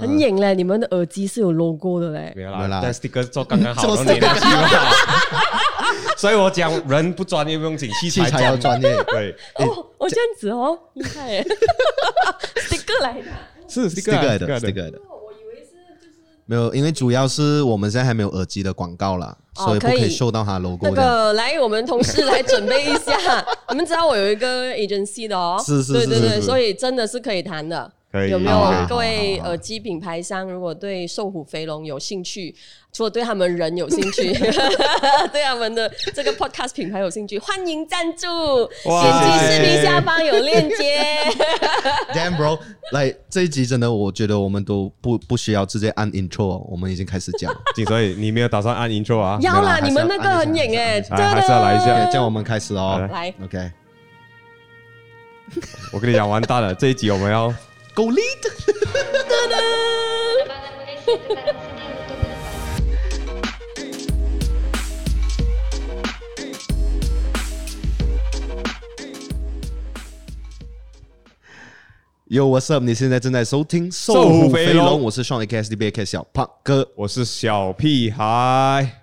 很硬嘞，你们的耳机是有 logo 的嘞。没有啦，但 sticker 做刚刚好，都连得起嘛。所以我讲人不专业不用紧，器材要专业。对，哦，我这样子哦，厉害耶，sticker 来的，是 sticker 来的，sticker 来的。我以为是就是没有，因为主要是我们现在还没有耳机的广告啦，所以不可以收到它 logo。那个来，我们同事来准备一下。你们知道我有一个 agency 的哦，是是是，对对对，所以真的是可以谈的。有没有各位耳机品牌商，如果对瘦虎肥龙有兴趣，除了对他们人有兴趣，对他们的这个 podcast 品牌有兴趣，欢迎赞助，点击视频下方有链接。Damn bro，来这一集真的，我觉得我们都不不需要直接按 intro，我们已经开始讲。所以你没有打算按 intro 啊？要啦，你们那个很硬哎，还是要来一下，这样我们开始哦。来，OK。我跟你讲，完蛋了，这一集我们要。够力的！Yo, what's up？你现在正在收听《瘦虎飞龙》，我是 Sean A K S D B A K 小胖哥，我是小屁孩。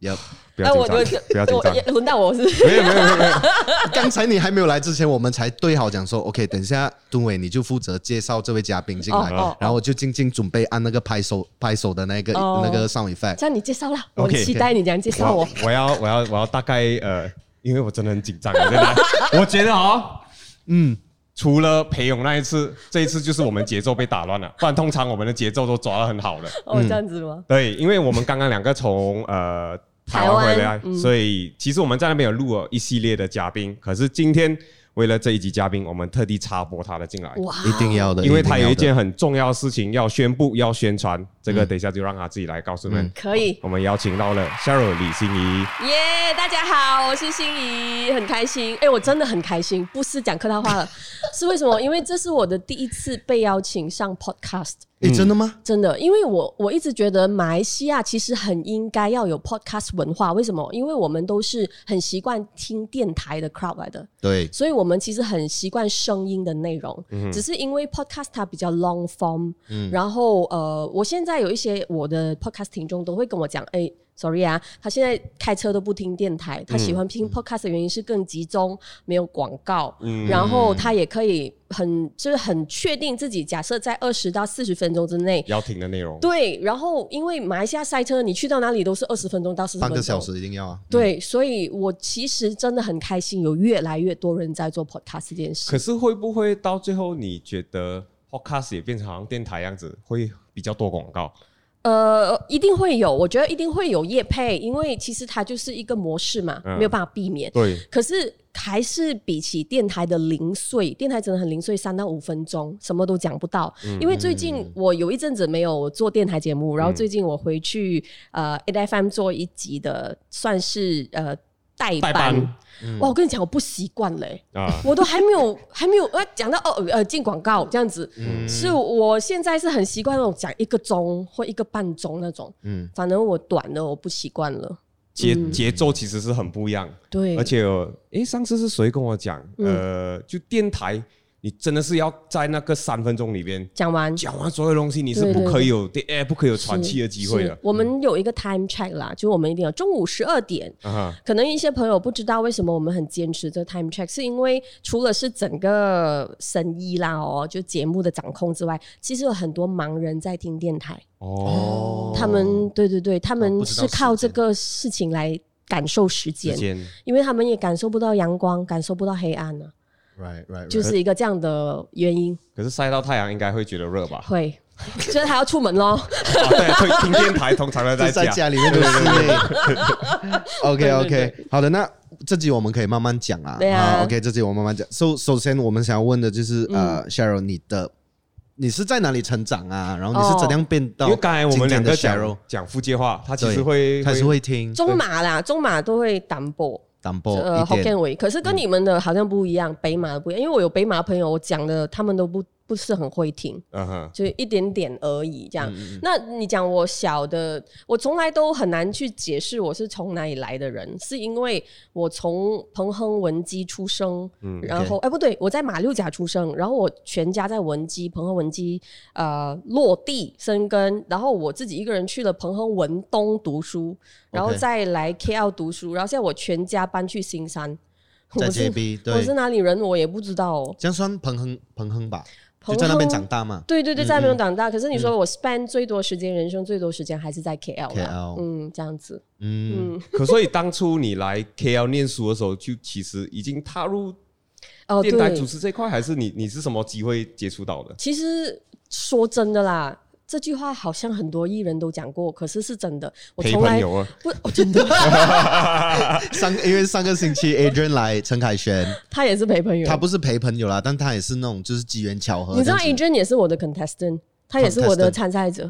Yep。那我就不要紧张，轮到我是没有没有没有没有。刚才你还没有来之前，我们才对好讲说，OK，等一下敦伟你就负责介绍这位嘉宾进来，然后我就静静准备按那个拍手拍手的那个那个 sound effect。这样你介绍了，我期待你这样介绍我。我要我要我要大概呃，因为我真的很紧张，真的。我觉得啊，嗯，除了裴勇那一次，这一次就是我们节奏被打乱了，不然通常我们的节奏都抓得很好的。哦，这样子吗？对，因为我们刚刚两个从呃。台湾。回来，嗯、所以其实我们在那边有录了一系列的嘉宾，可是今天。为了这一集嘉宾，我们特地插播他的进来，哇，一定要的，因为他有一件很重要的事情要宣布、要宣传，这个等一下就让他自己来告诉你们。可以，我们邀请到了 Cheryl 李欣怡，耶，大家好，我是欣怡，很开心，哎，我真的很开心，不是讲客套话了，是为什么？因为这是我的第一次被邀请上 Podcast，哎，真的吗？真的，因为我我一直觉得马来西亚其实很应该要有 Podcast 文化，为什么？因为我们都是很习惯听电台的 crowd 来的，对，所以我们其实很习惯声音的内容，嗯、只是因为 podcast 它比较 long form，嗯、然后呃，我现在有一些我的 podcast 听众都会跟我讲，哎、欸，sorry 啊，他现在开车都不听电台，他喜欢听 podcast 的原因是更集中，没有广告，嗯、然后他也可以很就是很确定自己假设在二十到四十分钟之内要听的内容，对，然后因为马来西亚塞车，你去到哪里都是二十分钟到四十分钟，半个小时一定要啊，对，嗯、所以我其实真的很开心，有越来越多人在做 podcast 这件事。可是会不会到最后，你觉得 podcast 也变成好像电台样子，会比较多广告？呃，一定会有，我觉得一定会有业配，因为其实它就是一个模式嘛，嗯、没有办法避免。对。可是还是比起电台的零碎，电台真的很零碎，三到五分钟什么都讲不到。嗯、因为最近我有一阵子没有做电台节目，嗯、然后最近我回去呃 A F M 做一集的，算是呃。代班，代班。嗯、哇！我跟你讲，我不习惯嘞，啊、我都还没有 还没有呃讲到哦呃进广告这样子，嗯、是我现在是很习惯那种讲一个钟或一个半钟那种，嗯，反正我短的我不习惯了，节节奏其实是很不一样，对，而且诶、欸，上次是谁跟我讲，呃，就电台。你真的是要在那个三分钟里边讲完讲完所有东西，你是不可以有哎，不可以有喘气的机会的。我们有一个 time check 啦，就我们一定要中午十二点。Uh. 可能一些朋友不知道为什么我们很坚持这个 time check，是因为除了是整个生意啦哦，就节目的掌控之外，其实有很多盲人在听电台哦。他们对对对，他们是靠这个事情来感受时间，时间因为他们也感受不到阳光，感受不到黑暗呢、啊。Right, right, right. 就是一个这样的原因。可是晒到太阳应该会觉得热吧？会，所以还要出门喽。对，会听电台，通常都在 在家里面 对不对？OK OK，好的，那这集我们可以慢慢讲啊。对啊。OK，这集我慢慢讲。首首先，我们想要问的就是，呃，Sheryl，你的你是在哪里成长啊？然后你是怎样变到？因为刚才我们两个讲讲福建话，他其实会还是会听中马啦，中马都会淡薄。淡薄呃，Hokkien 话，可是跟你们的好像不一样，北马的不一样，因为我有北马朋友，我讲的他们都不不是很会听，嗯哼，就一点点而已。这样，那你讲我小的，我从来都很难去解释我是从哪里来的人，是因为我从彭亨文基出生，嗯然后哎不对，我在马六甲出生，然后我全家在文基，彭亨文基呃落地生根，然后我自己一个人去了彭亨文东读书，然后再来 KL 读书，然后现在我全家搬去新山。在 JB，我是哪里人我也不知道，哦。这样算彭亨彭亨吧，就在那边长大嘛。对对对，在那边长大。嗯、可是你说我 spend 最多时间，嗯、人生最多时间还是在 KL。KL，嗯，这样子。嗯，嗯 可所以当初你来 KL 念书的时候，就其实已经踏入电台主持这块，还是你你是什么机会接触到的？其实说真的啦。这句话好像很多艺人都讲过，可是是真的。我从来不，我 真的。上因为上个星期 Adrian 来陈凯旋，他也是陪朋友。他不是陪朋友啦，但他也是那种就是机缘巧合。你知道 Adrian 也是我的 contestant，他也是我的参赛者。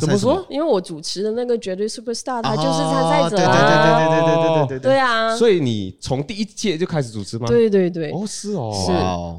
怎么说？因为我主持的那个绝对 Superstar，他就是参赛者啊！对对对对对对对对对啊！所以你从第一届就开始主持吗？对对对，哦是哦，是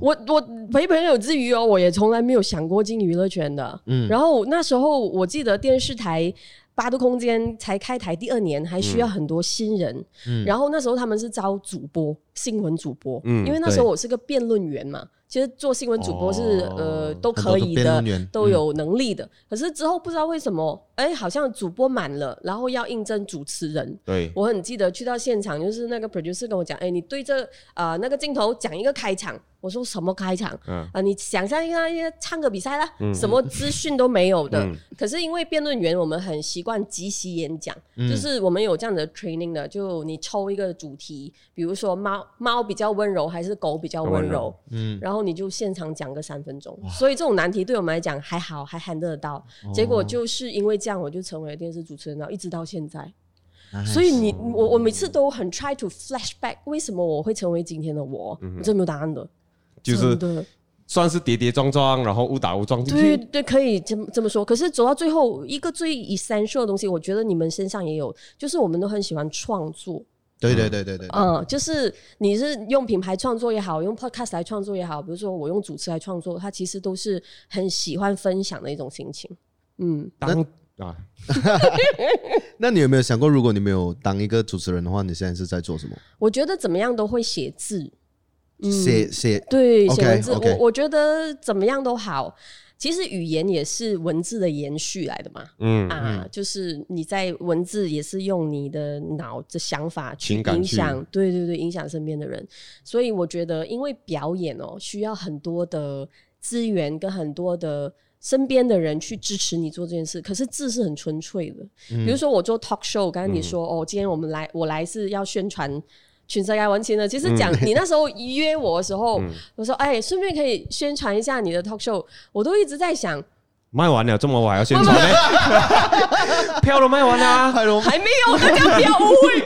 我我陪朋友之余哦，我也从来没有想过进娱乐圈的。嗯，然后那时候我记得电视台八度空间才开台第二年，还需要很多新人。嗯，然后那时候他们是招主播，新闻主播。嗯，因为那时候我是个辩论员嘛。其实做新闻主播是、哦、呃都可以的，都有能力的。嗯、可是之后不知道为什么，哎，好像主播满了，然后要应征主持人。对，我很记得去到现场，就是那个 producer 跟我讲，哎，你对这啊、呃、那个镜头讲一个开场。我说什么开场？嗯、啊，你想象一下，一个唱歌比赛啦，嗯、什么资讯都没有的。嗯、可是因为辩论员，我们很习惯即席演讲，嗯、就是我们有这样的 training 的。就你抽一个主题，比如说猫猫比较温柔还是狗比较温柔，嗯，然后你就现场讲个三分钟。所以这种难题对我们来讲还好，还 handle 得到。哦、结果就是因为这样，我就成为了电视主持人，然后一直到现在。所以你我我每次都很 try to flashback，为什么我会成为今天的我？嗯、我真没有答案的。就是算是跌跌撞撞，然后误打误撞进去。对对，可以这么这么说。可是走到最后，一个最 essential 的东西，我觉得你们身上也有，就是我们都很喜欢创作。对对对对对。嗯，就是你是用品牌创作也好，用 podcast 来创作也好，比如说我用主持来创作，它其实都是很喜欢分享的一种心情。嗯，当啊，那你有没有想过，如果你没有当一个主持人的话，你现在是在做什么？我觉得怎么样都会写字。写写、嗯、对写文字.我我觉得怎么样都好。其实语言也是文字的延续来的嘛，嗯啊，嗯就是你在文字也是用你的脑的想法去影响，对对对，影响身边的人。所以我觉得，因为表演哦，需要很多的资源跟很多的身边的人去支持你做这件事。可是字是很纯粹的，嗯、比如说我做 talk show，刚才你说、嗯、哦，今天我们来，我来是要宣传。全世界文青的，其实讲 你那时候约我的时候，嗯、我说哎，顺便可以宣传一下你的 talk show，我都一直在想。卖完了，这么我还要宣传呢？票都卖完了，还没有，大家不要误会，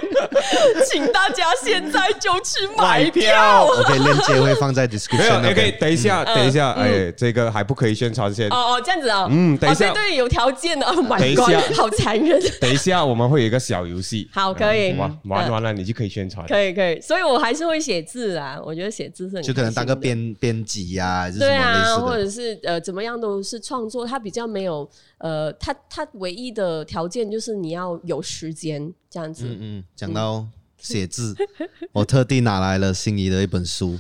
请大家现在就去买票。OK，链接会放在 description。OK，等一下，等一下，哎，这个还不可以宣传先。哦哦，这样子啊。嗯，等一下，对，有条件的。Oh my god，好残忍。等一下，我们会有一个小游戏。好，可以。玩玩完了，你就可以宣传。可以，可以。所以我还是会写字啊，我觉得写字是很就可能当个编编辑呀，对啊，或者是呃怎么样都是创作，他比较没有呃，他他唯一的条件就是你要有时间这样子。嗯嗯，讲到写字，我特地拿来了心仪的一本书，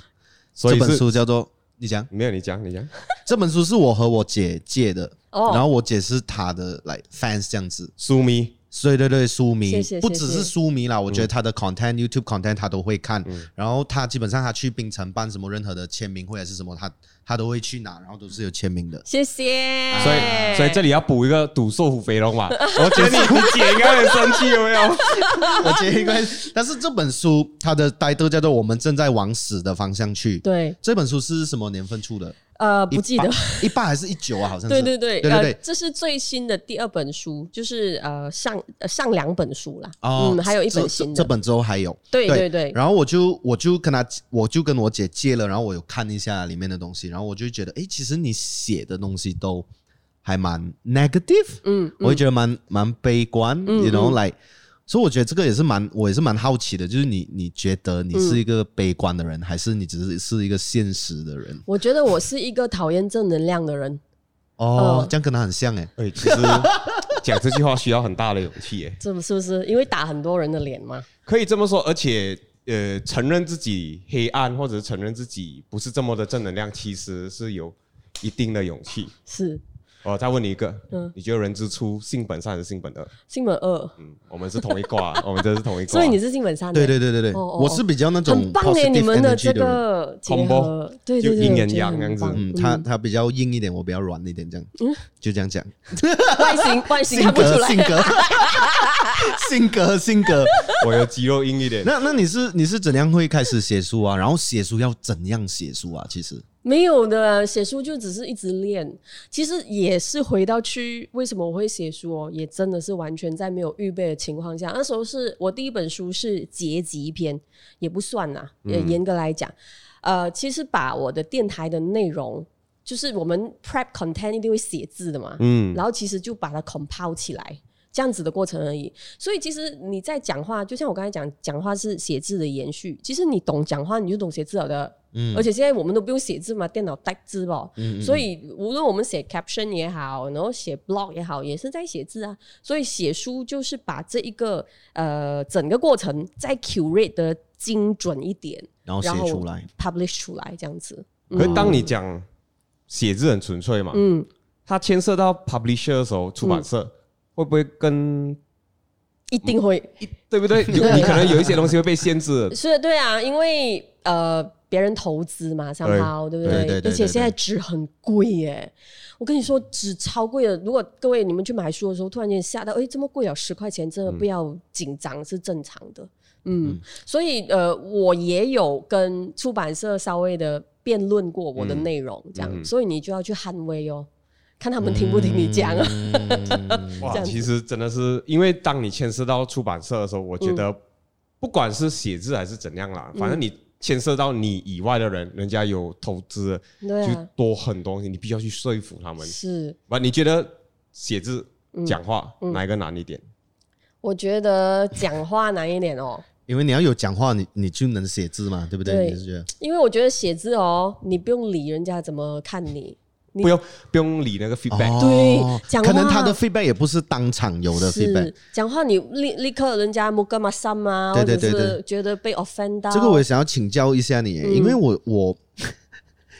这本书叫做你讲？没有？你讲你讲，这本书是我和我姐借的，然后我姐是他的来 fans 这样子，书迷，对对对，书迷，不只是书迷啦，我觉得他的 content YouTube content 他都会看，然后他基本上他去槟城办什么任何的签名会还是什么他。他都会去拿，然后都是有签名的。谢谢。所以，所以这里要补一个赌瘦虎肥龙嘛。我觉得你你姐应该很生气，有没有？我觉得应该。但是这本书它的 title 叫做《我们正在往死的方向去》。对。这本书是什么年份出的？呃，不记得，一八还是一九啊？好像是。对对对对对，这是最新的第二本书，就是呃上上两本书啦。哦，嗯，还有一本新的。这本之后还有。对对对。然后我就我就跟他，我就跟我姐借了，然后我有看一下里面的东西，然后我就觉得，哎，其实你写的东西都还蛮 negative，嗯，我会觉得蛮蛮悲观，you know，like。所以我觉得这个也是蛮，我也是蛮好奇的，就是你你觉得你是一个悲观的人，嗯、还是你只是是一个现实的人？我觉得我是一个讨厌正能量的人。哦，这样跟他很像哎。哎，其实讲这句话需要很大的勇气哎。这 不是不是因为打很多人的脸吗？可以这么说，而且呃，承认自己黑暗或者承认自己不是这么的正能量，其实是有一定的勇气。是。我再问你一个，嗯，你觉得人之初性本善还是性本恶？性本恶。嗯，我们是同一卦，我们这是同一卦。所以你是性本善。对对对对对，我是比较那种很棒耶，你们的这个结合，对对对，阴阳阳这样子。嗯，他他比较硬一点，我比较软一点，这样。嗯，就这样讲。外形外形看不出来性格 性格性格，我有肌肉硬一点。那那你是你是怎样会开始写书啊？然后写书要怎样写书啊？其实。没有的，写书就只是一直练。其实也是回到去，为什么我会写书哦？也真的是完全在没有预备的情况下。那时候是我第一本书是结集篇，也不算呐。也严格来讲，呃，其实把我的电台的内容，就是我们 prep content 一定会写字的嘛，嗯，然后其实就把它 compile 起来。这样子的过程而已，所以其实你在讲话，就像我刚才讲，讲话是写字的延续。其实你懂讲话，你就懂写字了的。嗯，而且现在我们都不用写字嘛，电脑带字吧。嗯，所以无论我们写 caption 也好，然后写 blog 也好，也是在写字啊。所以写书就是把这一个呃整个过程再 curate 的精准一点，然后写出来，publish 出来这样子。可是当你讲写字很纯粹嘛，嗯，它牵涉到 publisher 的时候，出版社。会不会跟一定会，对不对？有你可能有一些东西会被限制。是，对啊，因为呃，别人投资嘛，商号，对不对？而且现在纸很贵耶，我跟你说，纸超贵的。如果各位你们去买书的时候，突然间吓到，哎，这么贵啊，十块钱，真的不要紧张，是正常的。嗯，所以呃，我也有跟出版社稍微的辩论过我的内容，这样，所以你就要去捍卫哦。看他们听不听你讲啊、嗯！哇，其实真的是，因为当你牵涉到出版社的时候，我觉得不管是写字还是怎样啦，嗯、反正你牵涉到你以外的人，人家有投资，啊、就多很多东西，你必须要去说服他们。是，不？你觉得写字、讲话、嗯、哪一个难一点？我觉得讲话难一点哦，因为你要有讲话，你你就能写字嘛，对不对？对，你是觉得？因为我觉得写字哦，你不用理人家怎么看你。不用不用理那个 feedback，、哦、对，讲话可能他的 feedback 也不是当场有的 feedback。讲话你立立刻人家木干嘛什么，对对对对，觉得被 offend 到。这个我也想要请教一下你，嗯、因为我我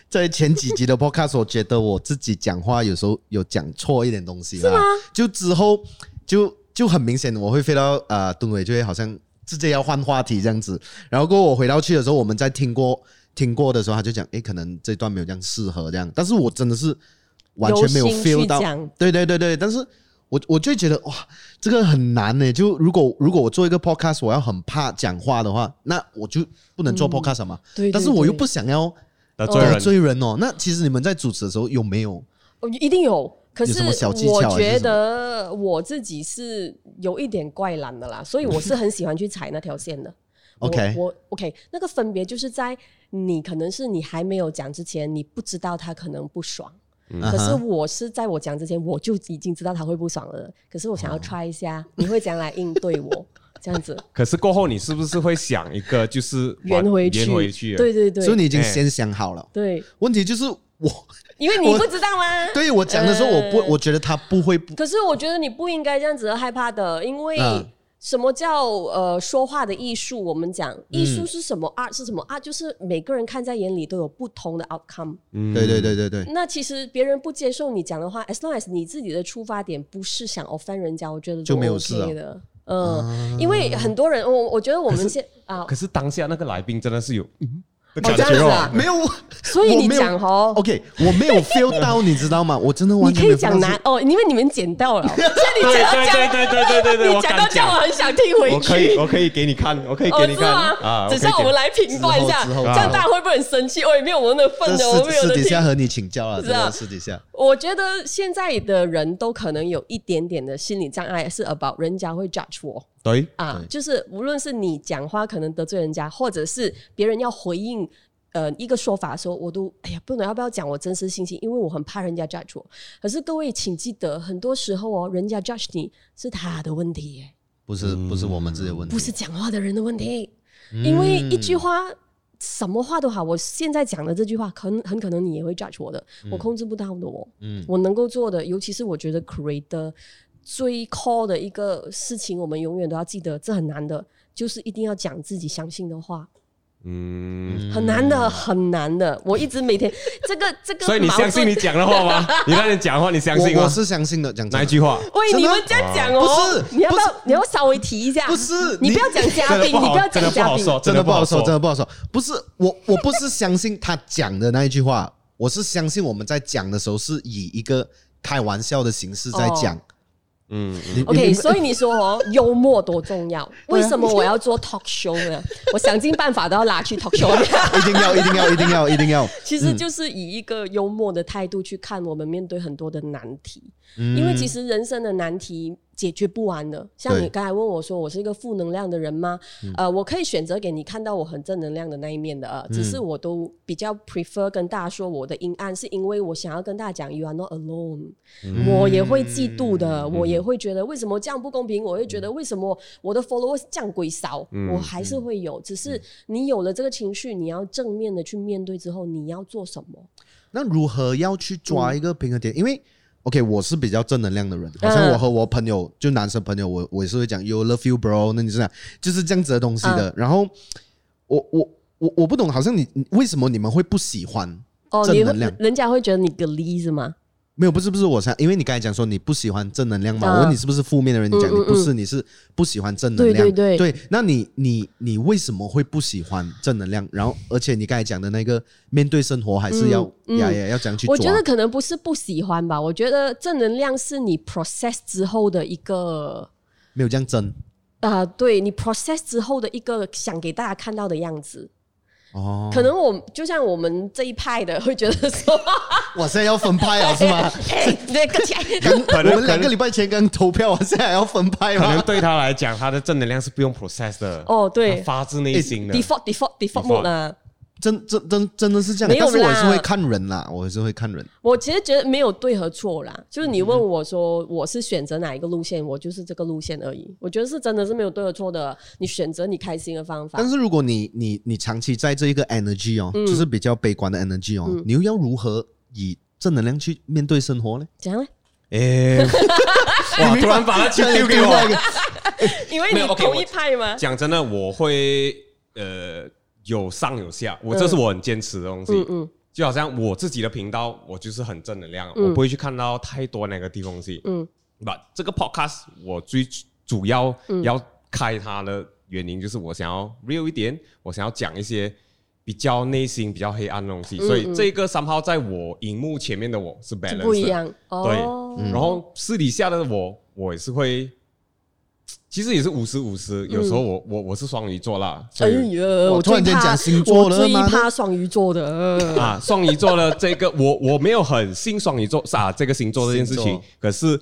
在前几集的 podcast，我觉得我自己讲话有时候有讲错一点东西，是吗？就之后就就很明显，我会飞到呃敦伟，就会好像直接要换话题这样子。然后过后我回到去的时候，我们在听过。听过的时候，他就讲，诶，可能这段没有这样适合这样，但是我真的是完全没有 feel 到，对对对对，但是我我就觉得哇，这个很难呢。就如果如果我做一个 podcast，我要很怕讲话的话，那我就不能做 podcast 嘛。对，但是我又不想要得罪人哦。那其实你们在主持的时候有没有？哦，一定有。可是我觉得我自己是有一点怪懒的啦，所以我是很喜欢去踩那条线的。OK，我 OK，那个分别就是在你可能是你还没有讲之前，你不知道他可能不爽。嗯、可是我是在我讲之前，我就已经知道他会不爽了。可是我想要 try 一下，哦、你会怎样来应对我这样子？可是过后你是不是会想一个就是 圆回去？圆回去？对对对，所以你已经先想好了。对，问题就是我，因为你不知道吗？对我讲的时候，我不，呃、我觉得他不会不。可是我觉得你不应该这样子害怕的，因为。嗯什么叫呃说话的艺术？我们讲艺术是什么？art 是什么？art 就是每个人看在眼里都有不同的 outcome。嗯，对对对对对。那其实别人不接受你讲的话，as long as 你自己的出发点不是想 offend 人家，我觉得就没有事的。嗯，因为很多人，我我觉得我们现啊，可是当下那个来宾真的是有。嗯这样子啊，没有，所以你讲哦，OK，我没有 feel 到，你知道吗？我真的完全。你可以讲难哦，因为你们剪到了，所以你讲到这样，对对对对对对，你讲到这样，我很想听回去。我可以，我可以给你看，我可以给你看啊。只是我们来评断一下，这样大家会不会很生气？我也没有我们的份的，我没有的。私底下和你请教了，真的，私底下。我觉得现在的人都可能有一点点的心理障碍，是 about 人家会 judge 我。对啊，就是无论是你讲话可能得罪人家，或者是别人要回应。呃，一个说法的时候，我都哎呀，不能要不要讲我真实信息，因为我很怕人家 judge 我。可是各位请记得，很多时候哦，人家 judge 你是他的问题耶，不是不是我们自己的问题，不是讲话的人的问题，因为一句话。什么话都好，我现在讲的这句话，很很可能你也会 judge 我的，嗯、我控制不到的哦。嗯，我能够做的，尤其是我觉得 create 最 core 的一个事情，我们永远都要记得，这很难的，就是一定要讲自己相信的话。嗯，很难的，很难的。我一直每天这个 这个，所以你相信你讲的话吗？你那天讲的话，你相信吗？我是相信的，讲哪一句话？喂，你们这样讲哦，不是，你要不要你要稍微提一下？不是，你不要讲嘉宾，你不要讲嘉宾，真的不好说，真的不好说。不是我，我不是相信他讲的那一句话，我是相信我们在讲的时候是以一个开玩笑的形式在讲。嗯，OK，所以你说哦，幽默多重要？为什么我要做 talk show 呢？我想尽办法都要拉去 talk show，一定要，一定要，一定要，一定要。其实就是以一个幽默的态度去看我们面对很多的难题，因为其实人生的难题。解决不完的，像你刚才问我说，我是一个负能量的人吗？对呃，我可以选择给你看到我很正能量的那一面的，呃，只是我都比较 prefer 跟大家说我的阴暗，是因为我想要跟大家讲，you are not alone，嗯、我也会嫉妒的，嗯、我也会觉得为什么这样不公平，我会觉得为什么我的 followers 这样鬼少，嗯、我还是会有，只是你有了这个情绪，你要正面的去面对之后，你要做什么？那如何要去抓一个平衡点？嗯、因为 OK，我是比较正能量的人，好像我和我朋友，就男生朋友，我我也是会讲 You love you, bro。那你是这样，就是这样子的东西的。然后我我我我不懂，好像你为什么你们会不喜欢正能量？人家会觉得你个例是吗？没有，不是不是，我想，因为你刚才讲说你不喜欢正能量嘛，我问你是不是负面的人，你讲你不是，你是不喜欢正能量。对对对，对，那你你你为什么会不喜欢正能量？然后，而且你刚才讲的那个面对生活还是要呀呀要这样去做。我觉得可能不是不喜欢吧，我觉得正能量是你 process 之后的一个没有这样真啊，对你 process 之后的一个想给大家看到的样子。哦，可能我就像我们这一派的会觉得说，我现在要分派啊，是吗？对，跟起来，可能我们两个礼拜前跟投票，我现在还要分派吗？可能对他来讲，他的正能量是不用 process 的。哦，对，发自内心的。default default default mode 啊。真真真真的是这样，但是我是会看人啦，我是会看人。我其实觉得没有对和错啦，就是你问我说我是选择哪一个路线，我就是这个路线而已。我觉得是真的是没有对和错的，你选择你开心的方法。但是如果你你你长期在这一个 energy 哦，就是比较悲观的 energy 哦，你又要如何以正能量去面对生活呢？怎样呢？哎，哇！突然把它丢给我，因为你同一派吗？讲真的，我会呃。有上有下，我这是我很坚持的东西。嗯嗯，就好像我自己的频道，我就是很正能量，我不会去看到太多那个地方东西。嗯，把这个 podcast 我最主要要开它的原因，就是我想要 real 一点，我想要讲一些比较内心比较黑暗的东西。所以这个三号在我荧幕前面的我是 balance 不一样，对，然后私底下的我，我也是会。其实也是五十五十，有时候我我我是双鱼座啦。哎呀，我突然间讲星座了吗？我最怕双鱼座的啊，双鱼座的这个我我没有很信双鱼座啊这个星座这件事情。可是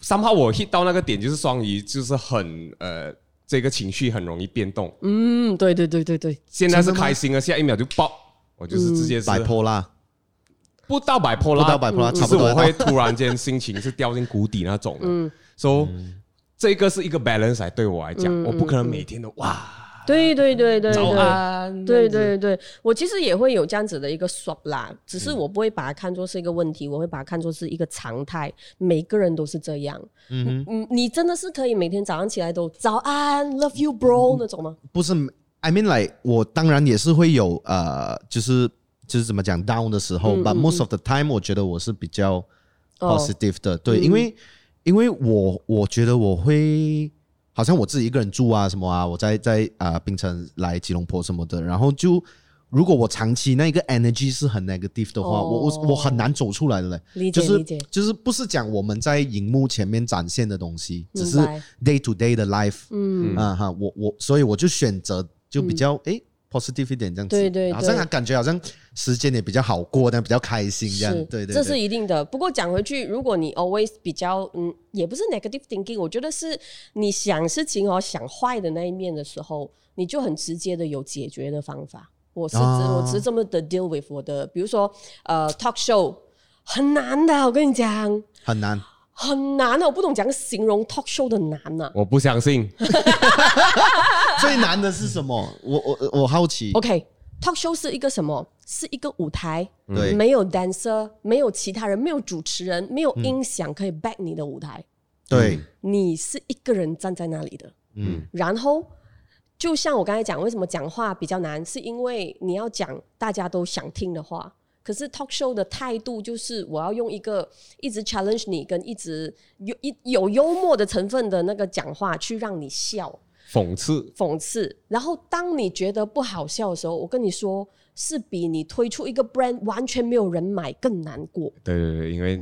三号我 hit 到那个点，就是双鱼就是很呃这个情绪很容易变动。嗯，对对对对对。现在是开心了，下一秒就爆，我就是直接摆脱啦，不到摆脱啦，不到摆脱啦，只是我会突然间心情是掉进谷底那种。嗯，所以。这个是一个 balance 来对我来讲，嗯、我不可能每天都哇，对对对对，早安，对对对，我其实也会有这样子的一个 swap 啦，只是我不会把它看作是一个问题，我会把它看作是一个常态，每个人都是这样。嗯嗯，你真的是可以每天早上起来都早安，love you bro 那种吗？不是，I mean like 我当然也是会有呃，就是就是怎么讲 down 的时候，，but most of the time 我觉得我是比较 positive 的，哦、对，因为。因为我我觉得我会好像我自己一个人住啊什么啊，我在在啊槟城来吉隆坡什么的，然后就如果我长期那个 energy 是很 negative 的话，哦、我我我很难走出来的嘞。理解就是就是不是讲我们在荧幕前面展现的东西，只是 day to day 的 life。嗯啊哈，我我所以我就选择就比较诶。嗯 positive 一点这样子，对对，好像感觉好像时间也比较好过，但比较开心这样，对对，这是一定的。不过讲回去，如果你 always 比较嗯，也不是 negative thinking，我觉得是你想事情哦，想坏的那一面的时候，你就很直接的有解决的方法。我是我只是这么的 deal with 我的，比如说呃 talk show 很难的，我跟你讲，很难。很难啊，我不懂怎样形容 talk show 的难啊。我不相信。最难的是什么？我我我好奇。OK，talk show 是一个什么？是一个舞台，对，没有 dancer，没有其他人，没有主持人，没有音响可以 back 你的舞台。对，你是一个人站在那里的。嗯，然后就像我刚才讲，为什么讲话比较难？是因为你要讲大家都想听的话。可是 talk show 的态度就是，我要用一个一直 challenge 你，跟一直有一有幽默的成分的那个讲话，去让你笑，讽刺，讽刺。然后当你觉得不好笑的时候，我跟你说，是比你推出一个 brand 完全没有人买更难过。对对对，因为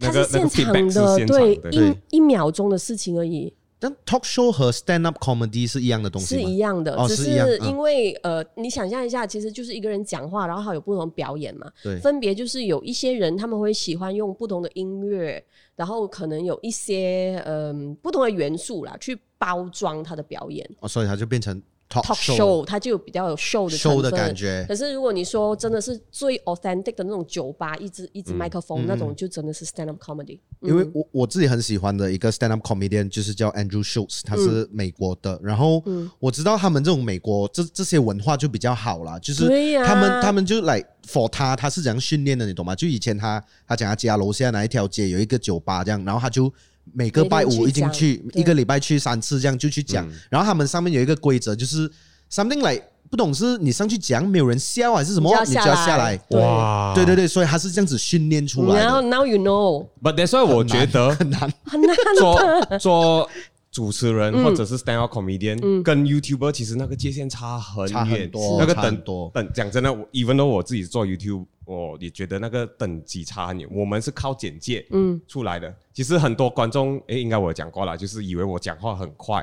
它是现场的，对，一一秒钟的事情而已。但 talk show 和 stand up comedy 是一样的东西吗？是一样的，哦、只是因为呃，你想象一下，其实就是一个人讲话，然后还有不同表演嘛。对，分别就是有一些人他们会喜欢用不同的音乐，然后可能有一些嗯、呃、不同的元素啦，去包装他的表演。哦，所以他就变成。Talk show，它就有比较有 show 的 show 的感觉。可是如果你说真的是最 authentic 的那种酒吧，一支一支麦克风那种，就真的是 stand up comedy。因为我我自己很喜欢的一个 stand up comedian 就是叫 Andrew Schultz，他是美国的。然后我知道他们这种美国这这些文化就比较好啦，就是他们他们就来 for 他，他是怎样训练的，你懂吗？就以前他他讲他家楼下哪一条街有一个酒吧这样，然后他就。每个拜五已经去，一个礼拜去三次，这样就去讲。然后他们上面有一个规则，就是 something like 不懂是你上去讲没有人笑还是什么，你就要下来。哇，对对对，所以他是这样子训练出来的。然后 now you know，but that's why 我觉得很难很难。做做主持人或者是 stand up comedian，跟 YouTuber 其实那个界限差很远，那个等多等讲真的，even though 我自己做 YouTube。我也觉得那个等级差很远，我们是靠简介嗯出来的。嗯、其实很多观众诶，应该我讲过了，就是以为我讲话很快，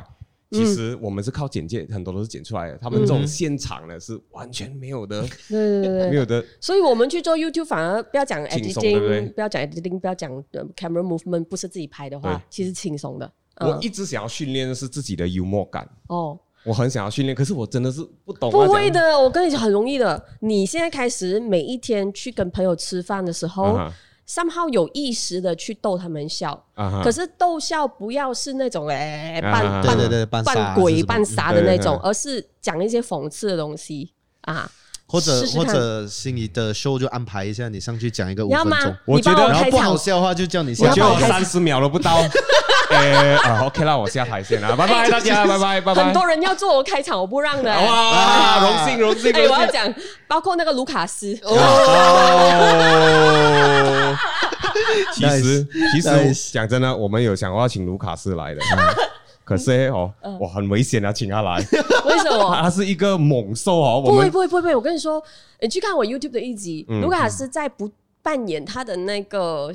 其实我们是靠简介，很多都是剪出来的。他们这种现场呢是完全没有的，对对对，没有的。所以我们去做 YouTube 反而不要讲 editing，对对不要讲 editing，不要讲 camera movement，不是自己拍的话，其实轻松的。嗯、我一直想要训练的是自己的幽默感哦。我很想要训练，可是我真的是不懂。不会的，我跟你讲很容易的。你现在开始每一天去跟朋友吃饭的时候，somehow 有意识的去逗他们笑。可是逗笑不要是那种哎扮扮扮鬼扮傻的那种，而是讲一些讽刺的东西啊。或者或者心仪的 show 就安排一下，你上去讲一个五分钟。我觉得然后不好笑的话就叫你下。我觉得我三十秒都不到。呃啊，OK，那我下台先啦，拜拜大家，拜拜拜拜。很多人要做我开场，我不让的。哇，荣幸荣幸。哎，我要讲，包括那个卢卡斯。哦。其实其实讲真的，我们有想过要请卢卡斯来的。可是哦，哇，很危险啊，请他来。为什么？他是一个猛兽哦。不会不会不会，我跟你说，你去看我 YouTube 的一集，卢卡斯在不扮演他的那个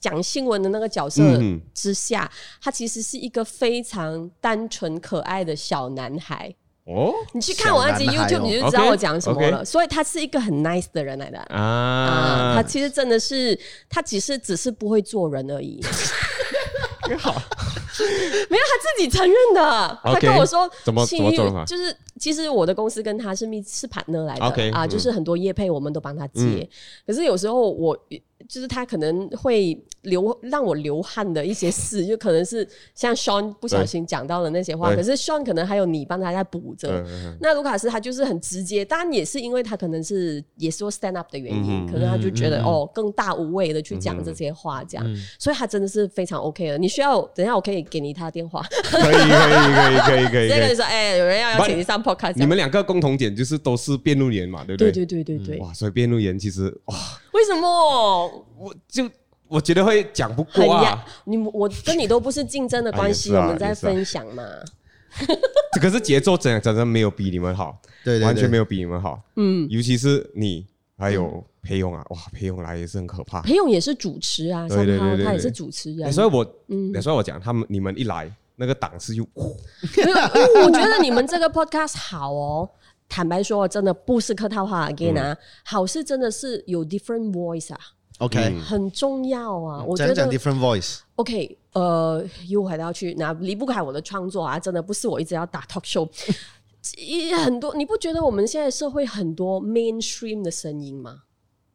讲新闻的那个角色之下，他其实是一个非常单纯可爱的小男孩。哦，你去看我那集 YouTube，你就知道我讲什么了。所以他是一个很 nice 的人来的啊。他其实真的是，他只是只是不会做人而已。好。没有，他自己承认的。他跟我说，怎么怎么做就是其实我的公司跟他是密是 partner 来的啊，就是很多业配我们都帮他接。可是有时候我就是他可能会流让我流汗的一些事，就可能是像 Sean 不小心讲到的那些话。可是 Sean 可能还有你帮他在补着。那卢卡斯他就是很直接，当然也是因为他可能是也是说 stand up 的原因，可能他就觉得哦更大无畏的去讲这些话，这样，所以他真的是非常 OK 的。你需要等一下我可以。给你他的电话，可以可以可以可以可以。这个你说，哎，有人要邀请你上 podcast，你们两个共同点就是都是辩论员嘛，对不对？对对对对对。哇，所以辩论员其实哇，为什么？我就我觉得会讲不过啊。你我跟你都不是竞争的关系，我们在分享嘛。可是节奏真真的没有比你们好，对，完全没有比你们好。嗯，尤其是你还有。裴勇啊，哇，裴勇来也是很可怕。裴勇也是主持啊，对对对，他也是主持人。所以我，嗯，所以我讲他们，你们一来，那个档次就，没有。我觉得你们这个 podcast 好哦。坦白说，真的不是客套话，again 啊，好是真的是有 different voice 啊。OK，很重要啊。我觉得讲 different voice。OK，呃，又回到去，那离不开我的创作啊，真的不是我一直要打 talk show。很多，你不觉得我们现在社会很多 mainstream 的声音吗？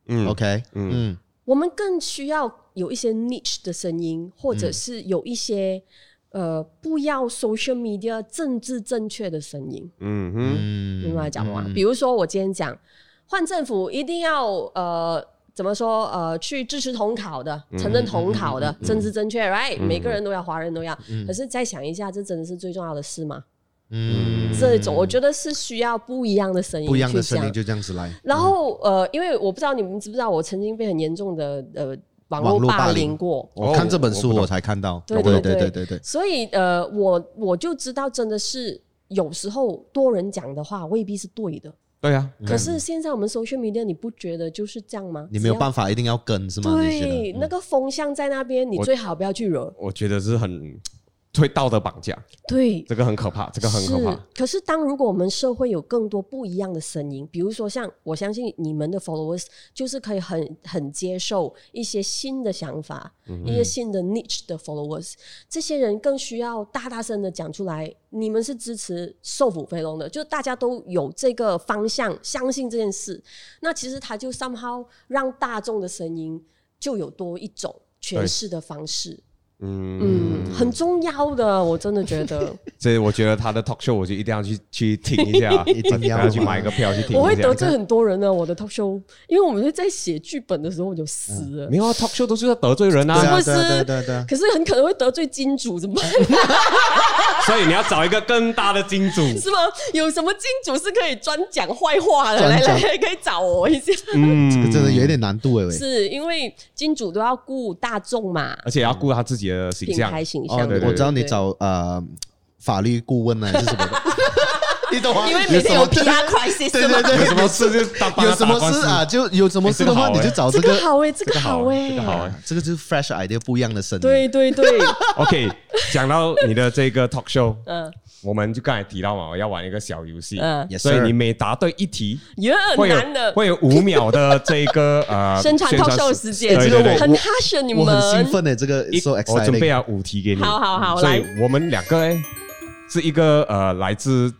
嗯，OK，嗯，我们更需要有一些 niche 的声音，或者是有一些、嗯、呃不要 social media 政治正确的声音。嗯哼，明白讲吗？嗯、比如说我今天讲换政府一定要呃。怎么说？呃，去支持统考的，承认统考的，政治正确，right？每个人都要，华人都要。可是再想一下，这真的是最重要的事吗？嗯，这种我觉得是需要不一样的声音，不一样的声音就这样子来。然后呃，因为我不知道你们知不知道，我曾经被很严重的呃网络霸凌过。我看这本书我才看到，对对对对对对。所以呃，我我就知道，真的是有时候多人讲的话未必是对的。对呀，可是现在我们 social media，你不觉得就是这样吗？你没有办法，一定要跟是吗？对，那个风向在那边，你最好不要去惹。我觉得是很。会道德绑架，对，这个很可怕，这个很可怕。可是，当如果我们社会有更多不一样的声音，比如说像我相信你们的 followers 就是可以很很接受一些新的想法，嗯、一些新的 niche 的 followers，这些人更需要大大声的讲出来，你们是支持瘦虎飞龙的，就大家都有这个方向，相信这件事，那其实他就 somehow 让大众的声音就有多一种诠释的方式。嗯嗯，很重要的，我真的觉得。所以我觉得他的 talk show，我就一定要去去听一下，一定要去买一个票去听。我会得罪很多人呢，我的 talk show，因为我们是在写剧本的时候我就死了。没有啊，talk show 都是要得罪人啊，是不是？对对。可是很可能会得罪金主，怎么办？所以你要找一个更大的金主，是吗？有什么金主是可以专讲坏话的？来来，可以找我一下。嗯，这个真的有点难度哎。是因为金主都要顾大众嘛，而且要顾他自己。品牌形象，我知道你找呃法律顾问呢，还是什么的？你懂吗？因为每天有 PR crisis，对对对，有什么事就有什么事啊，就有什么事的话，你就找这个好哎，这个好哎，这个好哎，这个就是 fresh idea，不一样的声音。对对对，OK，讲到你的这个 talk show，嗯。我们就刚才提到嘛，我要玩一个小游戏，嗯，所以你每答对一题，会有会有五秒的这个 呃宣传 talk show 时间，对对对，很 passion 你们，我很兴奋的这个，我准备了五题给你，好好好，所以我们两个诶是一个呃来自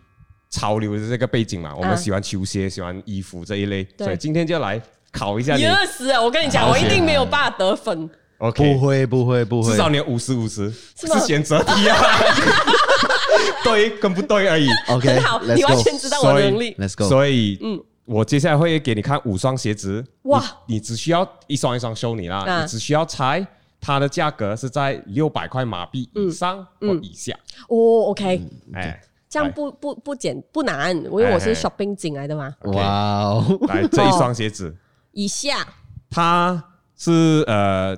潮流的这个背景嘛，我们喜欢球鞋，喜欢衣服这一类，所以今天就来考一下你。死啊！我跟你讲，我一定没有办法得分。OK，不会不会不会，至少你有五十五十，是选择题啊。对跟不对而已。OK，好，你完全知道我的能力。Let's go。所以，嗯，我接下来会给你看五双鞋子。哇，你只需要一双一双 show 你啦，你只需要猜它的价格是在六百块马币以上或以下。哦，OK，哎，这样不不不简不难，因为我是 shopping 进来的嘛。哇哦，来这一双鞋子以下，它是呃。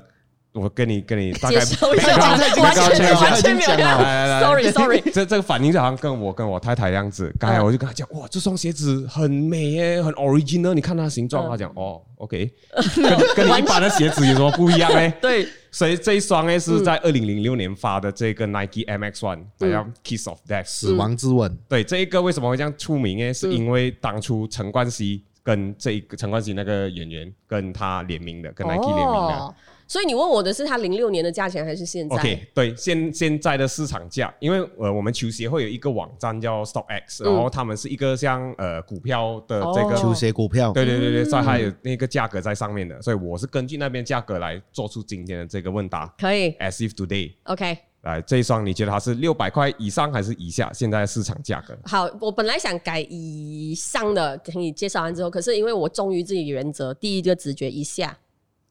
我跟你 跟你大概完全完全没有。来来来，sorry sorry，这这个反应就好像跟我跟我太太样子。刚才我就跟他讲，哇，这双鞋子很美耶，很 original。你看它的形状，他讲哦，OK，跟跟你一般的鞋子有什么不一样呢？对，所以这一双呢是在二零零六年发的这个 Nike MX One，它叫 Kiss of Death，死亡之吻。对，这一个为什么会这样出名呢？是因为当初陈冠希跟这一个陈冠希那个演员跟他联名的，跟 Nike 联名的。所以你问我的是他零六年的价钱还是现在？OK，对，现现在的市场价，因为呃，我们球鞋会有一个网站叫 StockX，然后他们是一个像呃股票的这个球鞋股票，对对对对，所以还有那个价格在上面的，所以我是根据那边价格来做出今天的这个问答。可以，As if today，OK，来这一双你觉得它是六百块以上还是以下？现在的市场价格？好，我本来想改以上的，给你介绍完之后，可是因为我忠于自己原则，第一个直觉以下。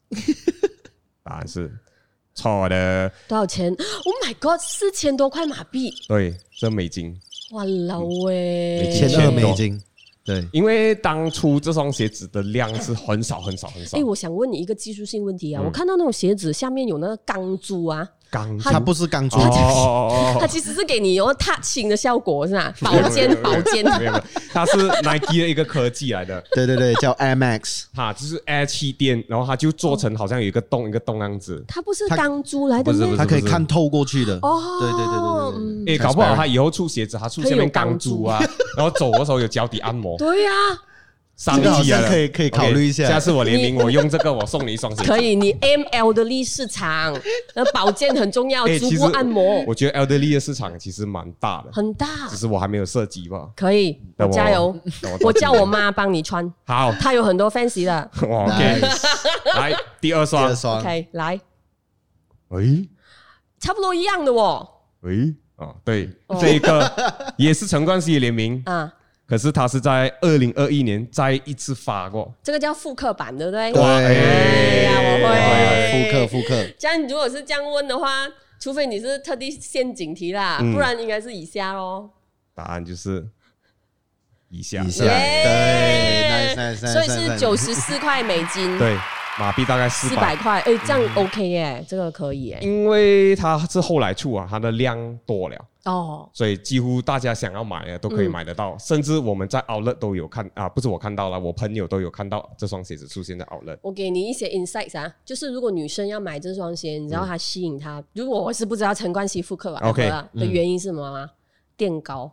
答案是错的。多少钱？Oh my god，四千多块马币。对，这美金。哇老诶，千二美金。对，因为当初这双鞋子的量是很少很少很少。哎，我想问你一个技术性问题啊，我看到那种鞋子下面有那个钢珠啊。钢，它不是钢珠，它其实是给你有 touching 的效果，是吧？保肩，保肩。没有，它是 Nike 的一个科技来的。对对对，叫 Air Max，哈就是 Air 气垫，然后它就做成好像有一个洞，一个洞样子。它不是钢珠来的，它可以看透过去的。哦，对对对对对。哎，搞不好它以后出鞋子，它出现钢珠啊，然后走的时候有脚底按摩。对呀。这个好像可以可以考虑一下。下次我联名，我用这个，我送你一双鞋。可以，你 M L 的力市场，那保健很重要，足部按摩。我觉得 L 的市场其实蛮大的，很大，只是我还没有涉及吧。可以，加油！我叫我妈帮你穿。好，她有很多 fancy 的。OK，来第二双。OK，来诶，差不多一样的哦。诶，哦，对，这一个也是陈冠希联名啊，可是他是在二零二一年再一次发过，这个叫复刻版，对不对？对，哎呀，我会。复刻复刻。这样如果是这样问的话，除非你是特地陷阱题啦，不然应该是以下喽。答案就是以下，以下，对，所以是九十四块美金，对。马币大概四百。块，哎，这样 OK 耶，这个可以耶。因为它是后来出啊，它的量多了。哦，所以几乎大家想要买的都可以买得到，甚至我们在 Outlet 都有看啊，不是我看到了，我朋友都有看到这双鞋子出现在 Outlet。我给你一些 insights 啊，就是如果女生要买这双鞋，你知道它吸引她，如果我是不知道陈冠希复刻 OK 的原因是什么吗？垫高。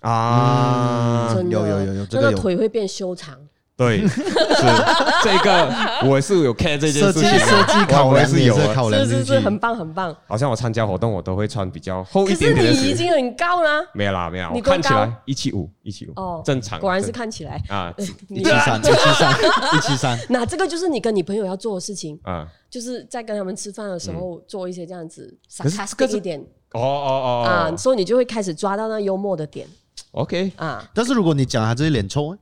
啊，真的。有有有有，这个腿会变修长。对，是这个，我是有看这件事情，设计考量是有，是是是，很棒很棒。好像我参加活动，我都会穿比较厚一点点的。可是你已经很高了。没有啦，没有，你看起来一七五，一七五哦，正常。果然是看起来啊，一七三，一七三，一七三。那这个就是你跟你朋友要做的事情啊，就是在跟他们吃饭的时候做一些这样子，可是更一点哦哦哦啊，所以你就会开始抓到那幽默的点。OK 啊，但是如果你讲他这些脸臭。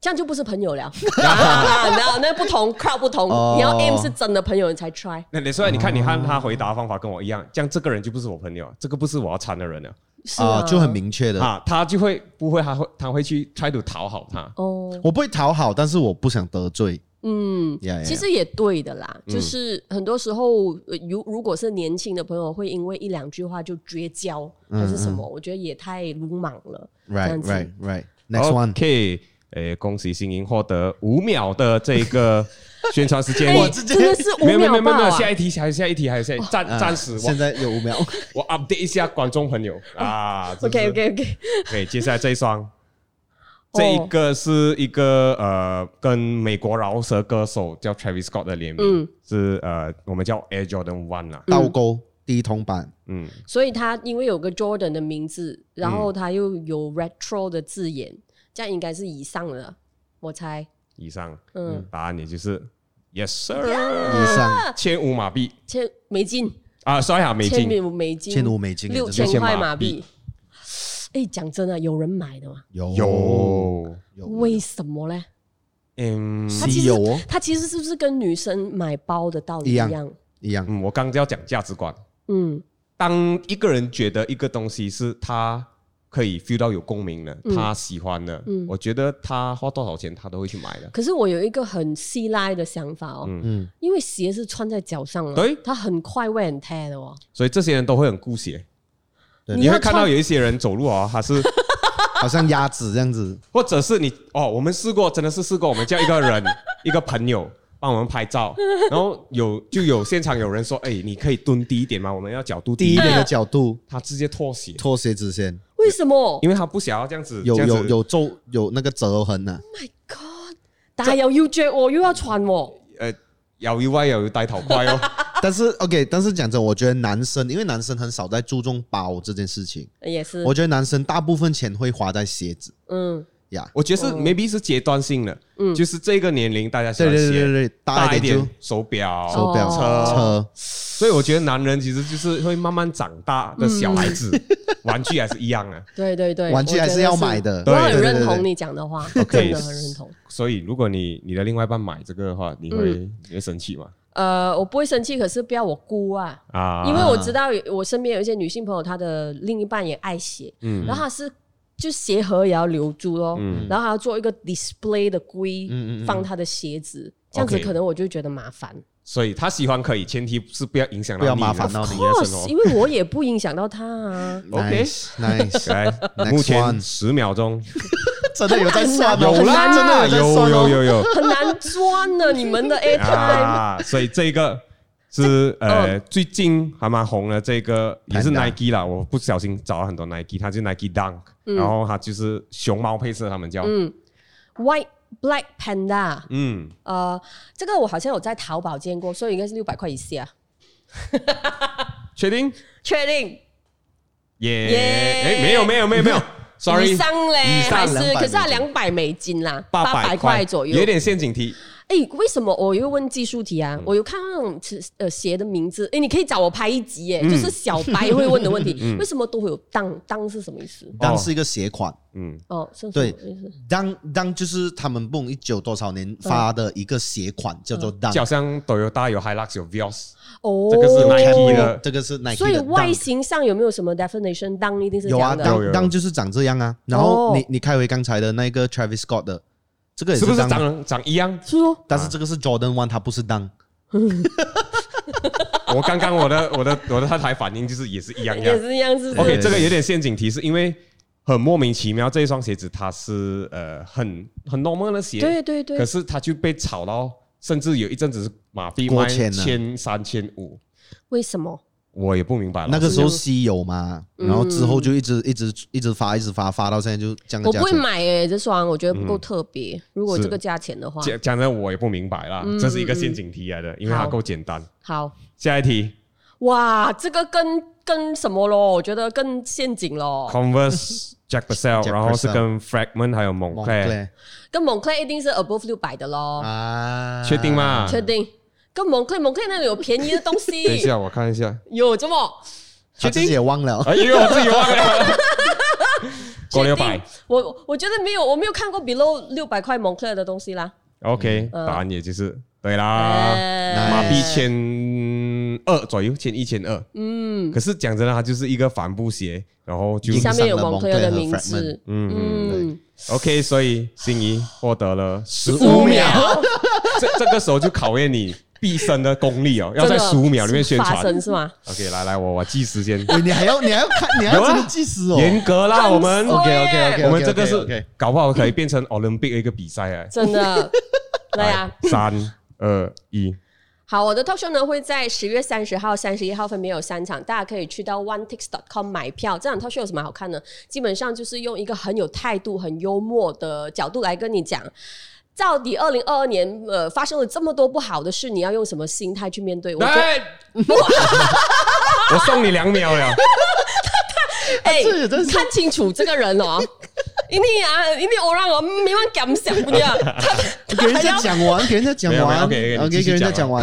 这样就不是朋友了，然后那不同 crowd 不同，你要 am 是真的朋友你才 try。那你说，你看，你看他回答方法跟我一样，这样这个人就不是我朋友，这个不是我要缠的人了。啊，就很明确的啊，他就会不会，他会他会去 try to 讨好他。哦，我不会讨好，但是我不想得罪。嗯，其实也对的啦，就是很多时候，如如果是年轻的朋友，会因为一两句话就绝交还是什么，我觉得也太鲁莽了。Right, right, right. Next one. Okay. 诶，恭喜新英获得五秒的这个 宣传时间，我真的是五秒。没有没有没有，下一题，还有下一题，还有下一题，暂暂时，现在有五秒，我 update 一下观众朋友啊。OK OK OK，对，接下来这一双，这一个是一个呃，跟美国饶舌歌手叫 Travis Scott 的联名，是呃，我们叫 Air Jordan One 啊，倒钩低通版，嗯，所以它因为有个 Jordan 的名字，然后它又有 Retro 的字眼。这样应该是以上的，我猜。以上，嗯，答案也就是 Yes sir，以上千五马币，千美金啊，刷一下美金，千五美金，千五美金，六千块马币。哎，讲真的，有人买的吗？有有，为什么呢？嗯，他其实他其实是不是跟女生买包的道理一样？一样。嗯，我刚刚就要讲价值观。嗯，当一个人觉得一个东西是他。可以 feel 到有共鸣的，他喜欢的，我觉得他花多少钱他都会去买的。可是我有一个很稀拉的想法哦，嗯，因为鞋是穿在脚上的，对，它很快会很 tear 的哦。所以这些人都会很顾鞋，你会看到有一些人走路啊，他是好像鸭子这样子，或者是你哦，我们试过，真的是试过，我们叫一个人 一个朋友帮我们拍照，然后有就有现场有人说，哎，你可以蹲低一点吗？我们要角度低一点。的角度，他直接脱鞋，脱鞋子先。为什么？因为他不想要这样子，有有有皱有那个折痕呢。Oh my god！但系又要着我，又要穿我。呃，又要歪又要戴头盔哦。但是 OK，但是讲真，我觉得男生，因为男生很少在注重包这件事情。也是。我觉得男生大部分钱会花在鞋子。嗯。呀，我觉得是 maybe 是阶段性的。嗯。就是这个年龄大家喜欢鞋，大一点手表、手表、车车。所以我觉得男人其实就是会慢慢长大的小孩子。玩具还是一样的，对对对，玩具还是要买的。我很认同你讲的话，真的很认同。所以，如果你你的另外一半买这个的话，你会你会生气吗？呃，我不会生气，可是不要我估啊啊！因为我知道我身边有一些女性朋友，她的另一半也爱鞋，嗯，然后她是就鞋盒也要留住哦，然后还要做一个 display 的柜，放他的鞋子，这样子可能我就觉得麻烦。所以他喜欢可以，前提是不要影响到你，不要麻烦到你的生活。因为我也不影响到他啊。OK，Nice，来，目前十秒钟，真的有在算吗？有啦，真的有有有有，很难钻呢。你们的 airtime 啊，所以这个是呃最近还蛮红的，这个也是 Nike 啦。我不小心找了很多 Nike，它是 Nike Dunk，然后它就是熊猫配色，他们叫嗯 White。Black Panda，嗯，呃，这个我好像有在淘宝见过，所以应该是六百块以下。确定？确定？耶！哎，没有没有没有没有，sorry，以上嘞，以上还是可是它两百美金啦，八百块左右，有点陷阱题。哎，为什么我又问技术题啊？我有看到那种呃鞋的名字，哎，你可以找我拍一集，哎，就是小白会问的问题，为什么都会有当当是什么意思？当是一个鞋款，嗯，哦，是对，当当就是他们不懂一九多少年发的一个鞋款，叫做当，就好像都有大有 Hilux 有 Vios，哦，这个是 Nike 的，这个是 Nike 的，所以外形上有没有什么 definition？当一定是有啊，当当就是长这样啊。然后你你开回刚才的那个 Travis Scott 的。这个也是，是不是长长一样？是哦，但是这个是 Jordan One，它不是 Dunk。我刚刚我的我的我的太太反应就是也是一样样，也是一样是。OK，这个有点陷阱题，是因为很莫名其妙，这一双鞋子它是呃很很 normal 的鞋，对对对，可是它就被炒到，甚至有一阵子是马币卖千三千五，为什么？我也不明白了，那个时候稀有嘛，然后之后就一直一直一直发，一直发，发到现在就这样。我不会买诶，这双我觉得不够特别。如果这个价钱的话，讲讲的我也不明白啦，这是一个陷阱题来的，因为它够简单。好，下一题。哇，这个跟跟什么咯？我觉得更陷阱咯。Converse Jack Purcell，然后是跟 Fragment 还有 Moncler，跟 Moncler 一定是 above 六百的咯。啊，确定吗？确定。跟蒙克蒙克那里有便宜的东西。等一下，我看一下。有这么？他自己也忘了。哎呦，我自己忘了。过六百。我我觉得没有，我没有看过 below 六百块蒙克的东西啦。OK，答案也就是对啦。马币千二左右，千一千二。嗯。可是讲真的，它就是一个帆布鞋，然后就下面有蒙克的名字。嗯嗯。OK，所以心仪获得了十五秒。这这个时候就考验你。毕生的功力哦，要在十五秒里面宣传是吗？OK，来来，我我计时间。你还要你还要看，你还要这个计时哦，严格啦，我们 OK OK OK，我们这个是搞不好可以变成奥林匹克一个比赛哎，真的。来呀，三二一，好，我的 talk show 呢会在十月三十号、三十一号分别有三场，大家可以去到 onetix.com 买票。这场 talk show 有什么好看呢？基本上就是用一个很有态度、很幽默的角度来跟你讲。到底二零二二年，呃，发生了这么多不好的事，你要用什么心态去面对？我 我送你两秒了。哎，看清楚这个人哦。一定啊，一定我让我没法敢想不掉。给人家讲完，给人家讲完，OK，给人家讲完。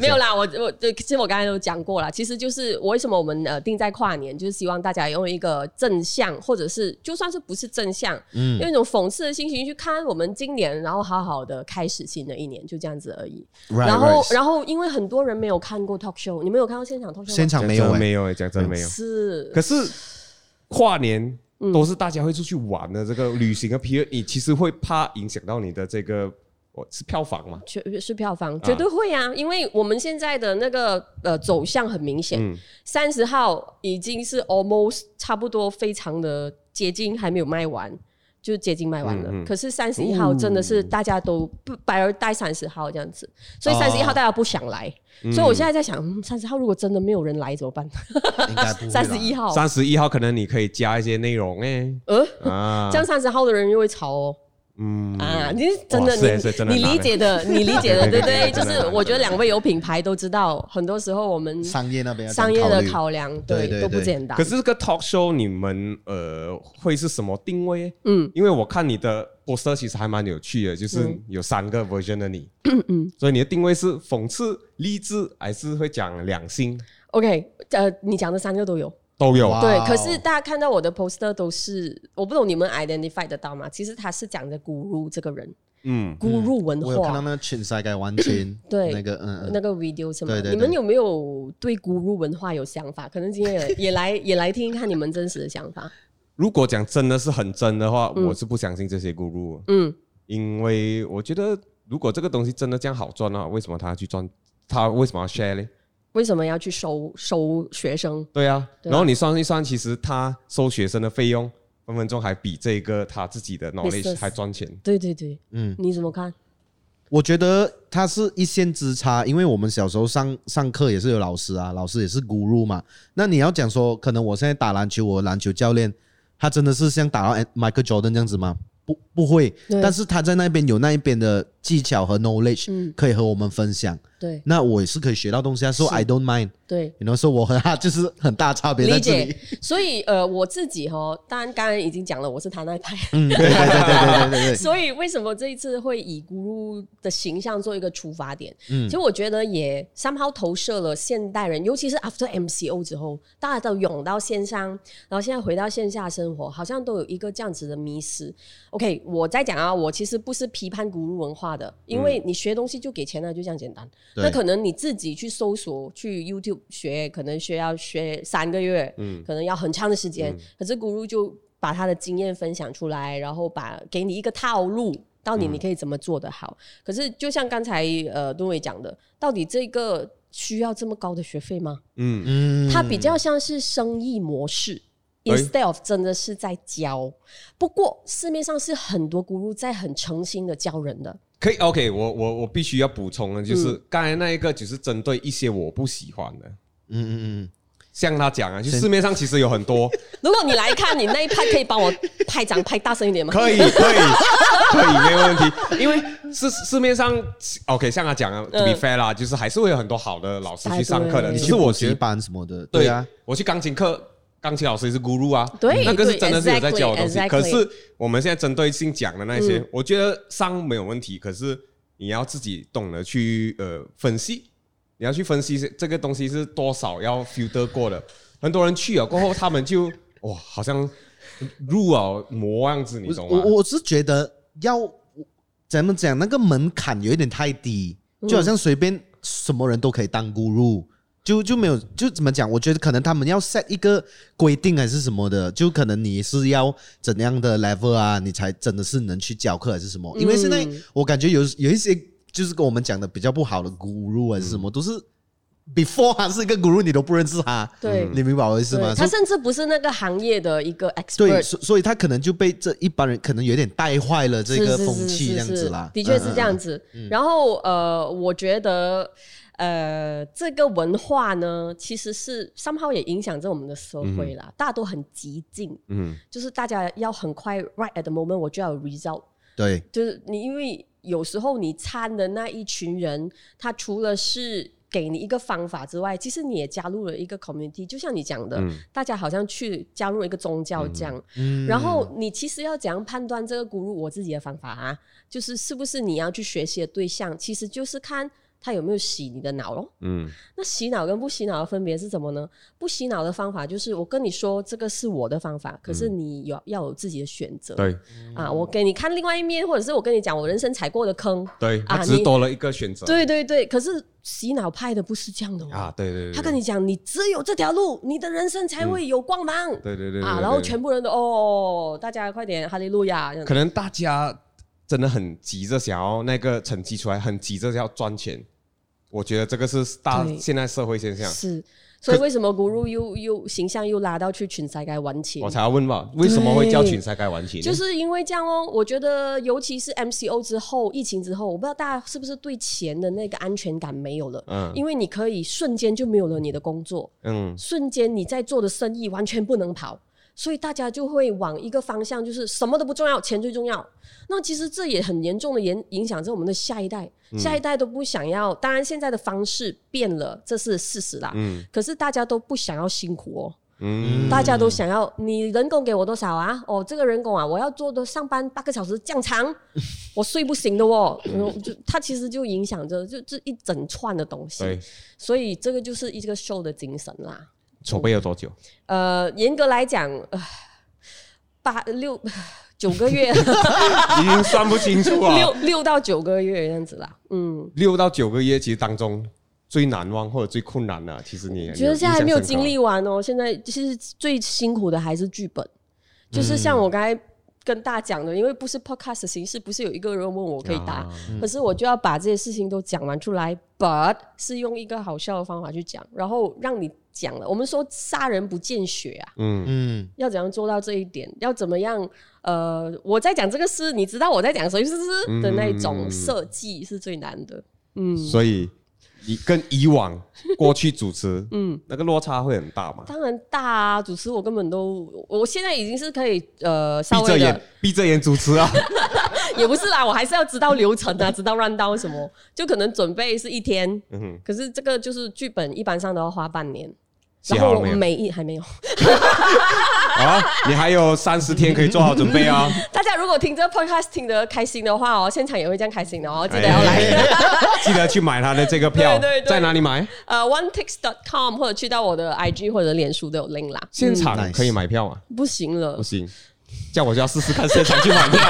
没有啦，我我其实我刚才都讲过了，其实就是我为什么我们呃定在跨年，就是希望大家用一个正向，或者是就算是不是正向，嗯，用一种讽刺的心情去看我们今年，然后好好的开始新的一年，就这样子而已。然后然后因为很多人没有看过 talk show，你们有看到现场 talk show？现场没有，没有，讲真没有。是，可是跨年。都是大家会出去玩的这个旅行的皮，你其实会怕影响到你的这个，我是票房嘛？绝是票房，绝对会啊！因为我们现在的那个呃走向很明显，三十号已经是 almost 差不多，非常的接近，还没有卖完。就接近卖完了，嗯嗯、可是三十一号真的是大家都不白而待三十号这样子，所以三十一号大家不想来，哦、所以我现在在想，三十号如果真的没有人来怎么办？三十一号，三十一号可能你可以加一些内容诶，呃，啊，这样三十号的人又会吵哦。嗯。啊，你真的你你理解的，你理解的，对对，就是我觉得两位有品牌都知道，很多时候我们商业那边商业的考量，对都不简单。可是这个 talk show 你们呃会是什么定位？嗯，因为我看你的 poster 其实还蛮有趣的，就是有三个 version 的你，嗯嗯，所以你的定位是讽刺、励志，还是会讲两性？OK，呃，你讲的三个都有。都有对，可是大家看到我的 poster 都是，我不懂你们 identify 得到吗？其实他是讲的 Guru 这个人，嗯，Guru 文化。我有看到那个全世界完全 对那个嗯那个 video 什么？你们有没有对 Guru 文化有想法？可能今天也也来 也来听一看你们真实的想法。如果讲真的是很真的话，我是不相信这些 Guru，嗯，因为我觉得如果这个东西真的这样好赚的话，为什么他要去赚？他为什么要 share 呢？为什么要去收收学生？对啊，然后你算一算，其实他收学生的费用分分钟还比这个他自己的 knowledge 还赚钱。对对对，嗯，你怎么看？我觉得他是一线之差，因为我们小时候上上课也是有老师啊，老师也是 guru 嘛。那你要讲说，可能我现在打篮球，我篮球教练他真的是像打到 Michael Jordan 这样子吗？不，不会。但是他在那边有那一边的技巧和 knowledge 可以和我们分享。对，那我也是可以学到东西啊，说 I don't mind。对，你能说我和他 就是很大差别在这里。所以呃，我自己哈，当然刚刚已经讲了，我是他那派。嗯，对对对对对对。所以为什么这一次会以 Guru 的形象做一个出发点？嗯，其实我觉得也 somehow 投射了现代人，尤其是 after MCO 之后，大家都涌到线上，然后现在回到线下生活，好像都有一个这样子的迷失。OK，我在讲啊，我其实不是批判 Guru 文化的，因为你学东西就给钱了，就这样简单。那可能你自己去搜索，去 YouTube 学，可能需要学三个月，嗯，可能要很长的时间。嗯、可是 Guru 就把他的经验分享出来，然后把给你一个套路，到底你可以怎么做得好。嗯、可是就像刚才呃敦伟讲的，到底这个需要这么高的学费吗？嗯嗯，它比较像是生意模式、欸、，instead of 真的是在教。不过市面上是很多 Guru 在很诚心的教人的。可以，OK，我我我必须要补充的，就是刚才那一个，就是针对一些我不喜欢的，嗯嗯嗯，像他讲啊，就市面上其实有很多。如果你来看，你那一拍可以帮我拍掌拍大声一点吗？可以，可以，可以，没有问题。因为市市面上，OK，像他讲啊，to be fair 啦，就是还是会有很多好的老师去上课的。你去补习班什么的，对啊，我去钢琴课。钢琴老师也是 Guru 啊，对，那个是真的是有在教的东西。Exactly, exactly 可是我们现在针对性讲的那些，嗯、我觉得上没有问题。可是你要自己懂得去呃分析，你要去分析这个东西是多少要 filter 过的。很多人去了过后，他们就 哇，好像入了魔样子，你懂吗？我我是觉得要怎么讲，那个门槛有一点太低，就好像随便什么人都可以当 Guru。就就没有就怎么讲？我觉得可能他们要 set 一个规定还是什么的，就可能你是要怎样的 level 啊，你才真的是能去教课还是什么？因为现在我感觉有有一些就是跟我们讲的比较不好的 guru 还是什么，都是 before 他是一个 guru 你都不认识他，对，你明白我意思吗？他甚至不是那个行业的一个 expert，对，所所以他可能就被这一般人可能有点带坏了这个风气这样子啦。的确是这样子。然后呃，我觉得。呃，这个文化呢，其实是 somehow 也影响着我们的社会啦。嗯、大家都很激进，嗯，就是大家要很快，right at the moment，我就要有 result。对，就是你，因为有时候你参的那一群人，他除了是给你一个方法之外，其实你也加入了一个 community。就像你讲的，嗯、大家好像去加入一个宗教这样。嗯，然后你其实要怎样判断这个 Guru？我自己的方法啊，就是是不是你要去学习的对象，其实就是看。他有没有洗你的脑咯？嗯，那洗脑跟不洗脑的分别是什么呢？不洗脑的方法就是我跟你说这个是我的方法，可是你有要有自己的选择。对，啊，我给你看另外一面，或者是我跟你讲我人生踩过的坑。对，啊，只多了一个选择。对对对，可是洗脑派的不是这样的啊，对对对，他跟你讲你只有这条路，你的人生才会有光芒。对对对，啊，然后全部人都哦，大家快点哈利路亚。可能大家真的很急着想要那个成绩出来，很急着要赚钱。我觉得这个是大现在社会现象，是，所以为什么 Guru 又又形象又拉到去全世界玩钱？我才要问嘛，为什么会叫全世界玩钱？就是因为这样哦。我觉得尤其是 MCO 之后，疫情之后，我不知道大家是不是对钱的那个安全感没有了？嗯，因为你可以瞬间就没有了你的工作，嗯，瞬间你在做的生意完全不能跑。所以大家就会往一个方向，就是什么都不重要，钱最重要。那其实这也很严重的影影响着我们的下一代，嗯、下一代都不想要。当然现在的方式变了，这是事实啦。嗯。可是大家都不想要辛苦哦。嗯。大家都想要你人工给我多少啊？哦，这个人工啊，我要做的上班八个小时这样长，我睡不醒的哦。嗯。就它其实就影响着就这一整串的东西。所以这个就是一个 show 的精神啦。筹备了多久？呃，严格来讲，呃，八六 九个月，已经算不清楚了。六六到九个月这样子啦，嗯，六到九个月其实当中最难忘或者最困难的，其实你觉得现在还没有经历完哦。现在其实最辛苦的还是剧本，就是像我刚才跟大家讲的，因为不是 podcast 的形式，不是有一个人问我可以答，可是我就要把这些事情都讲完出来，but 是用一个好笑的方法去讲，然后让你。讲了，我们说杀人不见血啊，嗯嗯，要怎样做到这一点？要怎么样？呃，我在讲这个事，你知道我在讲什么事的那种设计是最难的，嗯，所以你跟以往过去主持，嗯，那个落差会很大吗？当然大啊，主持我根本都，我现在已经是可以呃，闭着眼闭着眼主持啊，也不是啦，我还是要知道流程啊，知道 run down 什么，就可能准备是一天，嗯、哼可是这个就是剧本一般上都要花半年。然后每一还没有，啊，你还有三十天可以做好准备啊！大家如果听这个 podcast 听得开心的话哦，现场也会这样开心的哦，记得要来，记得去买他的这个票，对对对，在哪里买？呃，onetix.com 或者去到我的 IG 或者脸书都有 link 啦。现场可以买票吗？不行了，不行，叫我就要试试看现场去买票，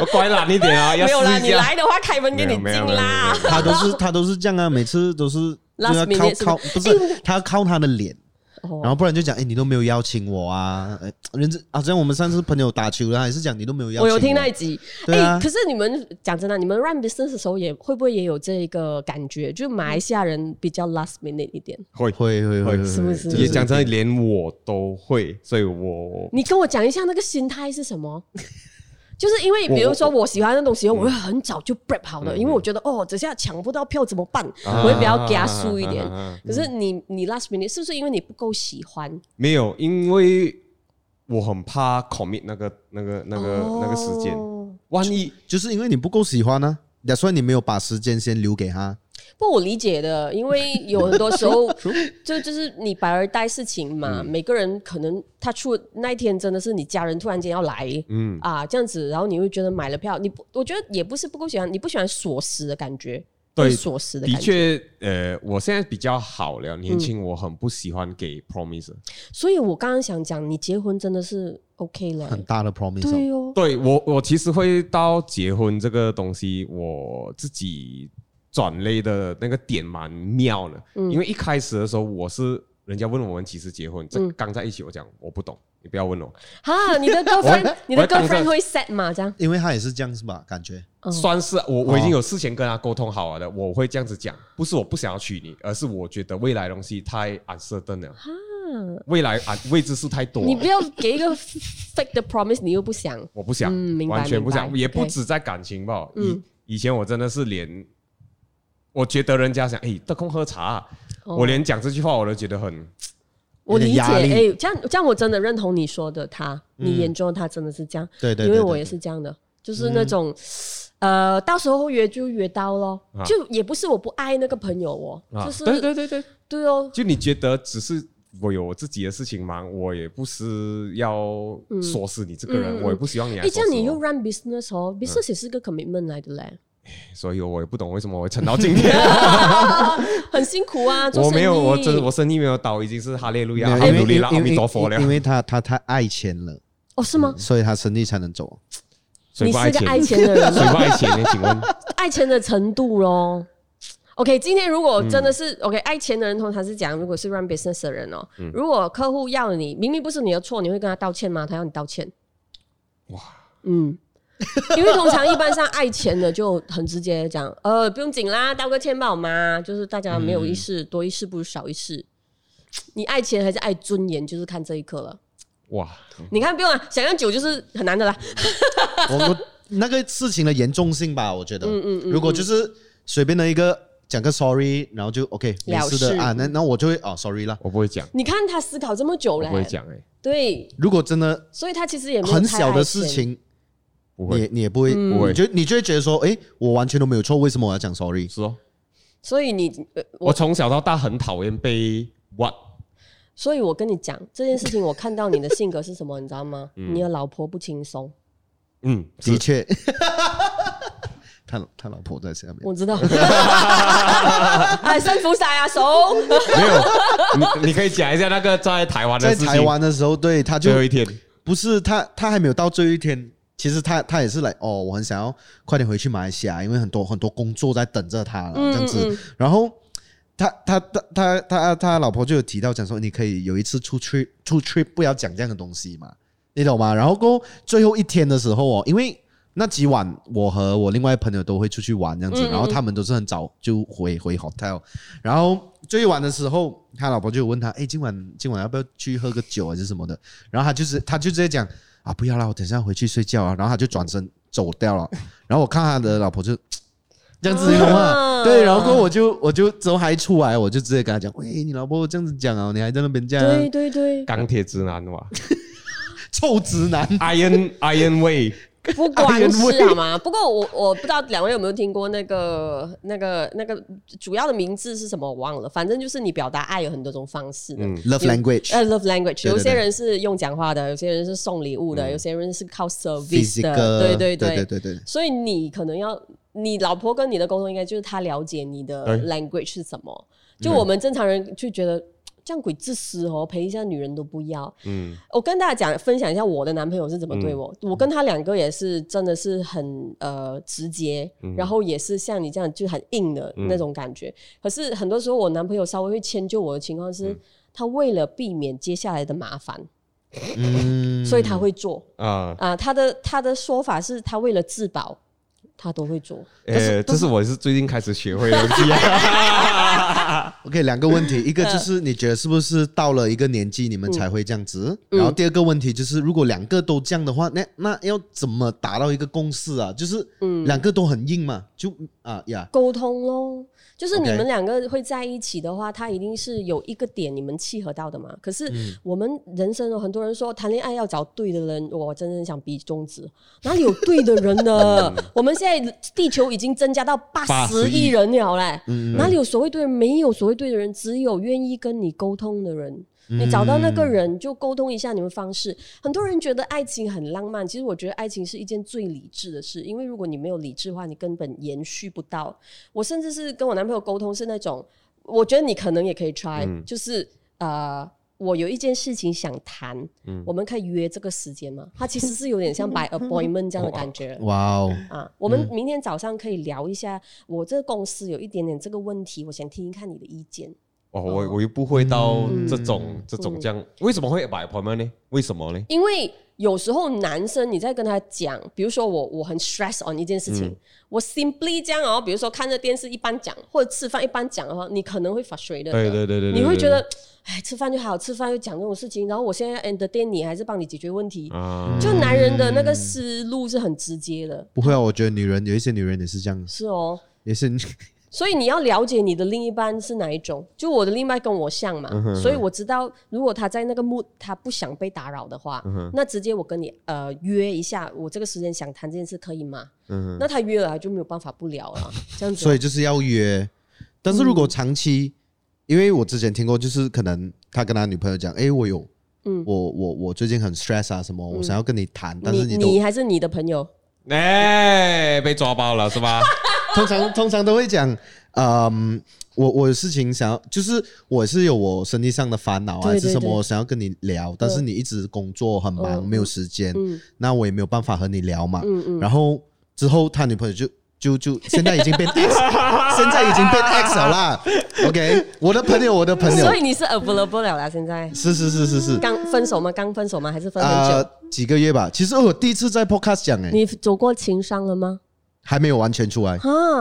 我乖懒一点啊，要试一下。没有啦，你来的话开门给你进啦。他都是他都是这样啊，每次都是要靠靠，不是他要靠他的脸。然后不然就讲，哎，你都没有邀请我啊！哎，人家好像我们上次朋友打球了，还是讲你都没有邀请我。我有听那一集，哎、啊，可是你们讲真的，你们 run business 的时候也会不会也有这个感觉？就马来西亚人比较 last minute 一点，会会会会，是不是？也讲真的，连我都会，所以我你跟我讲一下那个心态是什么？就是因为，比如说我喜欢的东西，我会很早就 prep 好了，因为我觉得哦，等下抢不到票怎么办？我会比较加速一点。可是你你 last minute 是不是因为你不够喜欢？没有，因为我很怕 commit 那个那个那个那个时间，万一就是因为你不够喜欢呢，所以你没有把时间先留给他。不，我理解的，因为有很多时候 就就是你白而待事情嘛，嗯、每个人可能他出那一天真的是你家人突然间要来，嗯啊这样子，然后你会觉得买了票，你不，我觉得也不是不够喜欢，你不喜欢锁死的感觉，对锁死的感觉。的确，呃，我现在比较好了，年轻，我很不喜欢给 promise，、嗯、所以我刚刚想讲，你结婚真的是 OK 了，很大的 promise，对哦，对我我其实会到结婚这个东西，我自己。转类的那个点蛮妙的，嗯、因为一开始的时候我是人家问我们几时结婚，这刚在一起，我讲我不懂，你不要问我。哈，你的 girlfriend，你的 girlfriend 会 set 吗？这样？因为他也是这样是吧？感觉算是我我已经有事前跟他沟通好了的，我会这样子讲，不是我不想要娶你，而是我觉得未来东西太 uncertain 了。哈，未来啊未知数太多。你不要给一个 fake 的 promise，你又不想。我不想，完全不想，也不止在感情吧。以以前我真的是连。我觉得人家想，哎，得空喝茶，啊，哦、我连讲这句话我都觉得很，我理解，哎，这样这样我真的认同你说的他，他、嗯、你眼中的他真的是这样，对对，对，对，因为我也是这样的，就是那种，嗯、呃，到时候约就约到咯，啊、就也不是我不爱那个朋友哦，啊、就是对对对对。对哦，就你觉得只是我有我自己的事情忙，我也不是要说死你这个人，我也不希望你来。哎，这样你又 run business 哦，business 也是个 commitment 来的嘞。所以我也不懂为什么我会撑到今天，很辛苦啊！我没有，我真我生意没有倒，已经是哈利路亚，哈利路亚，阿弥陀佛了。因为他他太爱钱了，哦，是吗？所以他生意才能走。你是个爱钱的人，谁不爱钱呢？请问，爱钱的程度喽。OK，今天如果真的是 OK，爱钱的人通常是讲，如果是 run business 的人哦，如果客户要你，明明不是你的错，你会跟他道歉吗？他要你道歉？哇，嗯。因为通常一般上爱钱的就很直接讲，呃，不用紧啦，道个歉吧，好吗？就是大家没有一事，嗯、多一事不如少一事。你爱钱还是爱尊严，就是看这一刻了。哇，你看不用啊，想要酒就是很难的啦。我我那个事情的严重性吧，我觉得，嗯嗯嗯，如果就是随便的一个讲个 sorry，然后就 OK 没事的啊，那那我就会哦 sorry 啦，我不会讲。你看他思考这么久了，不会讲哎。对，如果真的，所以他其实也没有很小的事情。你你也不会不会，就你就会觉得说，哎，我完全都没有错，为什么我要讲 sorry？是哦，所以你我从小到大很讨厌被 what，所以我跟你讲这件事情，我看到你的性格是什么，你知道吗？你的老婆不轻松。嗯，的确，他他老婆在下面，我知道。哎，生福晒啊，手。没有，你你可以讲一下那个在台湾的在台湾的时候，对他就最后一天。不是他，他还没有到最后一天。其实他他也是来哦，我很想要快点回去马来西亚，因为很多很多工作在等着他了这样子。嗯嗯、然后他他他他他他老婆就有提到讲说，你可以有一次出去出去不要讲这样的东西嘛，你懂吗？然后过最后一天的时候哦，因为那几晚我和我另外朋友都会出去玩这样子，然后他们都是很早就回回 hotel。然后最晚的时候，他老婆就问他，哎，今晚今晚要不要去喝个酒还是什么的？然后他就是他就直接讲。啊，不要啦，我等下回去睡觉啊。然后他就转身走掉了。然后我看他的老婆就 这样子，你懂吗？对，然后我就我就之后还出来，我就直接跟他讲：“喂，你老婆这样子讲啊，你还在那边这样？”对对对，钢铁直男哇，臭直男，Iron Iron Way。不光是好吗？不过我我不知道两位有没有听过那个那个那个主要的名字是什么，我忘了。反正就是你表达爱有很多种方式的。嗯，love language，呃，love language。有些人是用讲话的，有些人是送礼物的，有些人是靠 service 的。对对对对对对。所以你可能要，你老婆跟你的沟通应该就是她了解你的 language 是什么。就我们正常人就觉得。这样鬼自私哦，陪一下女人都不要。嗯，我跟大家讲分享一下我的男朋友是怎么对我。嗯、我跟他两个也是真的是很呃直接，嗯、然后也是像你这样就很硬的那种感觉。嗯、可是很多时候我男朋友稍微会迁就我的情况是，嗯、他为了避免接下来的麻烦，嗯，所以他会做啊啊，他的他的说法是他为了自保。他都会做，呃，这是我是最近开始学会的东西。OK，两个问题，一个就是你觉得是不是到了一个年纪你们才会这样子？嗯、然后第二个问题就是，如果两个都这样的话，那那要怎么达到一个共识啊？就是两个都很硬嘛，就啊呀，沟通咯。就是你们两个会在一起的话，他一定是有一个点你们契合到的嘛。可是我们人生有很多人说谈恋爱要找对的人，我真的想比中指，哪里有对的人呢？我们现在地球已经增加到八十亿人了嘞，哪里有所谓对人？没有所谓对的人，只有愿意跟你沟通的人。你找到那个人就沟通一下你们方式。很多人觉得爱情很浪漫，其实我觉得爱情是一件最理智的事，因为如果你没有理智的话，你根本延续不到。我甚至是跟我男朋友沟通是那种，我觉得你可能也可以 try，、嗯、就是呃，我有一件事情想谈，嗯、我们可以约这个时间吗？它其实是有点像 by appointment 这样的感觉。哇哦！啊，我们明天早上可以聊一下，我这个公司有一点点这个问题，我想听听看你的意见。哦，我我又不会到这种、嗯、这种这样，为什么会摆 appointment 呢？为什么呢？因为有时候男生你在跟他讲，比如说我我很 stress on 一件事情，嗯、我 simply 这样哦，比如说看着电视一般讲，或者吃饭一般讲的话，你可能会 frustrated 的。对对对对，你会觉得，哎，吃饭就好，吃饭又讲这种事情，然后我现在 entertain 你还是帮你解决问题，啊、就男人的那个思路是很直接的。不会啊，我觉得女人有一些女人也是这样。是哦，也是。所以你要了解你的另一半是哪一种，就我的另一半跟我像嘛，嗯、哼所以我知道如果他在那个 mood，他不想被打扰的话，嗯、那直接我跟你呃约一下，我这个时间想谈这件事可以吗？嗯、那他约了他就没有办法不聊了，这样子。所以就是要约，但是如果长期，嗯、因为我之前听过，就是可能他跟他女朋友讲，哎、欸，我有，嗯，我我我最近很 stress 啊，什么，我想要跟你谈，嗯、但是你你还是你的朋友，哎、欸，被抓包了是吧？通常 通常都会讲，嗯，我我有事情想要，就是我是有我身体上的烦恼还是什么，我想要跟你聊，但是你一直工作很忙，没有时间，那我也没有办法和你聊嘛。然后之后他女朋友就就就现在已经变 X，现在已经变 X 了啦。OK，我的朋友，我的朋友，所以你是 available 了啦，现在是是是是是，刚分手吗？刚分手吗？还是分很久？几个月吧。其实我第一次在 Podcast 讲，哎，你走过情伤了吗？还没有完全出来，